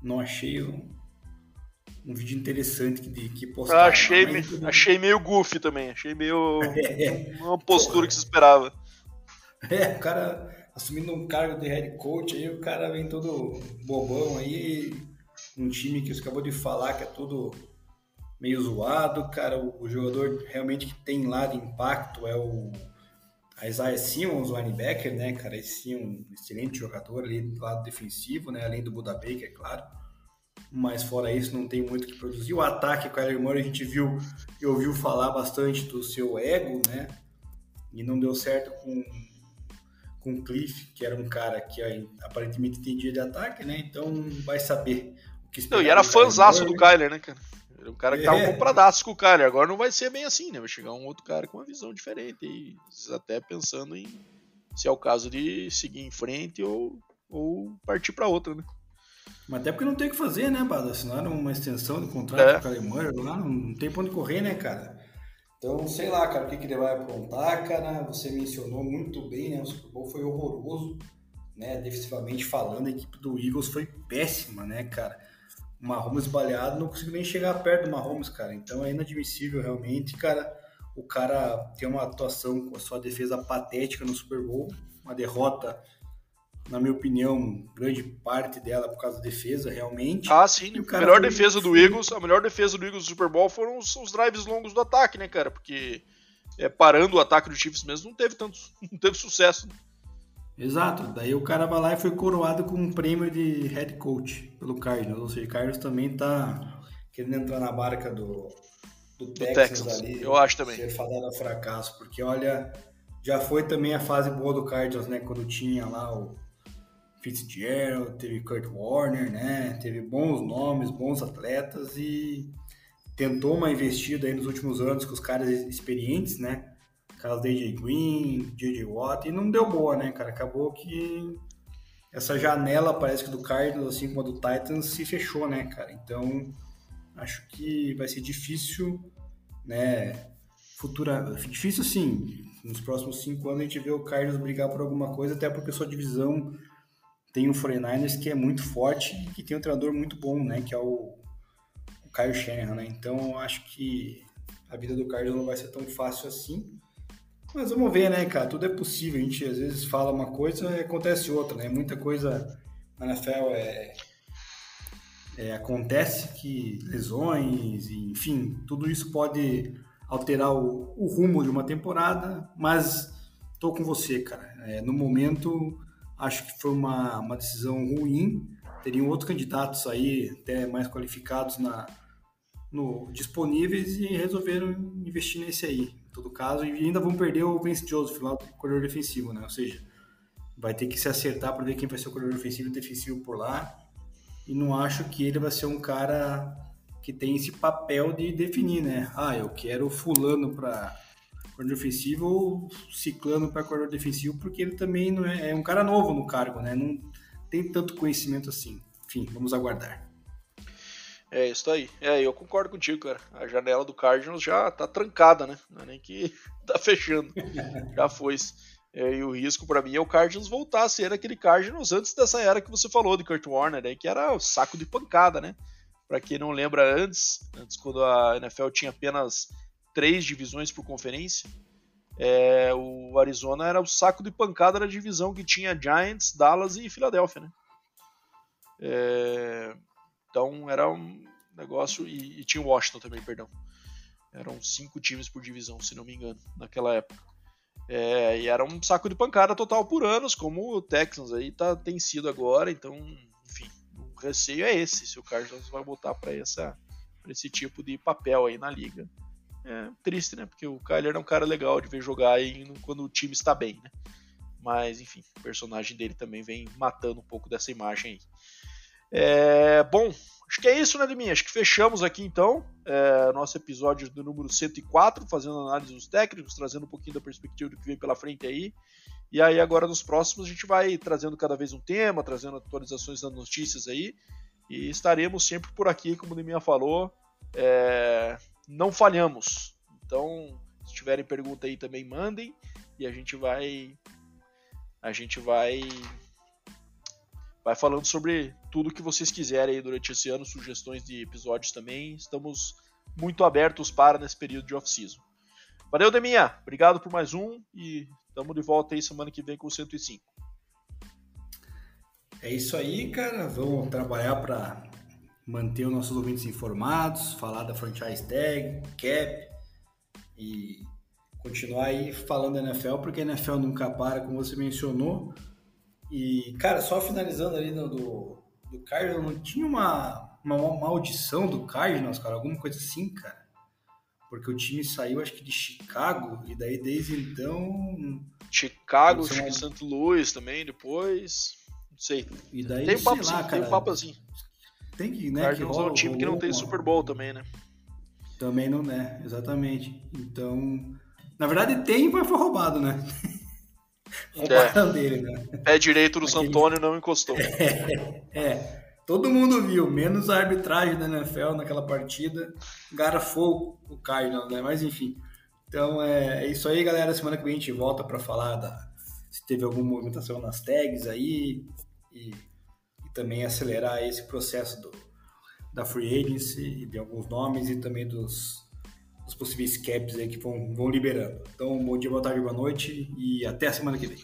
não achei um, um vídeo interessante que, que postar. achei, me, achei meio goofy também, achei meio é, uma postura porra. que se esperava. É, o cara assumindo um cargo de head coach, aí o cara vem todo bobão aí, um time que você acabou de falar que é todo meio zoado, cara, o, o jogador realmente que tem lá de impacto é o a Isaiah Simmons, o linebacker, né, cara, esse é um excelente jogador ali do lado defensivo, né, além do Buda Baker, é claro. Mas fora isso, não tem muito que produzir. O ataque, o Kyler Murray, a gente viu e ouviu falar bastante do seu ego, né, e não deu certo com com Cliff, que era um cara que aparentemente entendia de ataque, né, então vai saber. Não, e era fãzaço do Kyler, né, cara? Era um cara que tava é. compradaço com o Kyler. Agora não vai ser bem assim, né? Vai chegar um outro cara com uma visão diferente. E até pensando em se é o caso de seguir em frente ou, ou partir para outra, né? Mas até porque não tem o que fazer, né, Bada? Assinaram uma extensão do contrato é. com o Kyler Murray lá, não tem pra onde correr, né, cara? Então, sei lá, cara, o que, que ele vai aprontar, cara. Você mencionou muito bem, né? O Super Bowl foi horroroso, né? Defensivamente falando, a equipe do Eagles foi péssima, né, cara? Mahomes baleado, não consigo nem chegar perto do Mahomes, cara. Então é inadmissível realmente, cara. O cara tem uma atuação com a sua defesa patética no Super Bowl, uma derrota na minha opinião, grande parte dela por causa da defesa, realmente. Ah, sim. A melhor foi... defesa do Eagles, a melhor defesa do Eagles do Super Bowl foram os, os drives longos do ataque, né, cara? Porque é, parando o ataque do Chiefs mesmo não teve tanto, não teve sucesso. Exato. Daí o cara vai lá e foi coroado com um prêmio de head coach pelo Cardinals. Ou seja, o Cardinals também tá querendo entrar na barca do, do, do Texas, Texas, ali. Eu acho também. Ser fadado a fracasso, porque olha, já foi também a fase boa do Cardinals, né? Quando tinha lá o Fitzgerald, teve Kurt Warner, né? Teve bons nomes, bons atletas e tentou uma investida aí nos últimos anos com os caras experientes, né? Caso DJ Green, J.J. Watt, e não deu boa, né, cara? Acabou que essa janela, parece que do Cardinals, assim como a do Titans, se fechou, né, cara? Então, acho que vai ser difícil, né? Futura. Difícil, sim. Nos próximos cinco anos a gente vê o Cardinals brigar por alguma coisa, até porque sua divisão tem o 49ers que é muito forte e que tem um treinador muito bom, né? Que é o, o Kyle Shanahan, né? Então acho que a vida do Carlos não vai ser tão fácil assim. Mas vamos ver, né, cara? Tudo é possível. A gente às vezes fala uma coisa e acontece outra, né? Muita coisa na NFL é, é, acontece que lesões, enfim, tudo isso pode alterar o, o rumo de uma temporada, mas tô com você, cara. É, no momento Acho que foi uma, uma decisão ruim. Teriam outros candidatos aí, até mais qualificados na, no, disponíveis e resolveram investir nesse aí, todo caso. E ainda vão perder o Vince Joseph lá, o corredor defensivo, né? Ou seja, vai ter que se acertar para ver quem vai ser o corredor ofensivo e defensivo por lá. E não acho que ele vai ser um cara que tem esse papel de definir, né? Ah, eu quero fulano para coordenador ofensivo ou ciclano para coordenador defensivo, porque ele também não é, é, um cara novo no cargo, né? Não tem tanto conhecimento assim. Enfim, vamos aguardar. É isso aí. É, eu concordo contigo, cara. A janela do Cardinals já tá trancada, né? Não é nem que tá fechando. já foi. É, e o risco para mim é o Cardinals voltar a ser aquele Cardinals antes dessa era que você falou de Kurt Warner, aí, que era o saco de pancada, né? Para quem não lembra antes, antes quando a NFL tinha apenas três divisões por conferência. É, o Arizona era o saco de pancada da divisão que tinha Giants, Dallas e Filadélfia, né? É, então era um negócio e, e, tinha Washington também, perdão. Eram cinco times por divisão, se não me engano, naquela época. É, e era um saco de pancada total por anos, como o Texans aí tá, tem sido agora. Então, enfim, o receio é esse, se o Cardinals vai voltar para esse tipo de papel aí na liga é triste, né? Porque o Kyler é um cara legal de ver jogar aí quando o time está bem, né? Mas, enfim, o personagem dele também vem matando um pouco dessa imagem aí. É, bom, acho que é isso, né, Liminha? Acho que fechamos aqui então é, nosso episódio do número 104, fazendo análise dos técnicos, trazendo um pouquinho da perspectiva do que vem pela frente aí. E aí, agora nos próximos, a gente vai trazendo cada vez um tema, trazendo atualizações das notícias aí. E estaremos sempre por aqui, como o Liminha falou. É, não falhamos. Então, se tiverem pergunta aí também mandem e a gente vai a gente vai vai falando sobre tudo que vocês quiserem durante esse ano, sugestões de episódios também. Estamos muito abertos para nesse período de off-season. Valeu, Deminha. Obrigado por mais um e estamos de volta aí semana que vem com o 105. É isso aí, cara. Vamos trabalhar para manter os nossos ouvintes informados, falar da franchise tag, cap e continuar aí falando da NFL, porque a NFL nunca para, como você mencionou. E, cara, só finalizando ali no, do, do Cardinals, não tinha uma, uma, maldição do Cardinals, cara? Alguma coisa assim, cara? Porque o time saiu, acho que de Chicago, e daí desde então. Chicago, acho que St. Louis também, depois. Não sei. E daí, tem um papo lá, assim, tem um papo assim. Tem que, né? Cardinals que rola, é um time que não tem Super Bowl também, né? Também não é, exatamente. Então, na verdade tem, mas foi roubado, né? É. dele, né? Pé direito do Aquele... Santônio não encostou. É, é, todo mundo viu, menos a arbitragem da NFL naquela partida. Garfou o Cardinals, né? Mas enfim, Então é, é isso aí, galera. Semana que vem a gente volta para falar da, se teve alguma movimentação nas tags aí e, e também acelerar esse processo do, da free agency, de alguns nomes e também dos, dos possíveis caps aí que vão, vão liberando. Então, bom dia, boa tarde, boa noite e até a semana que vem.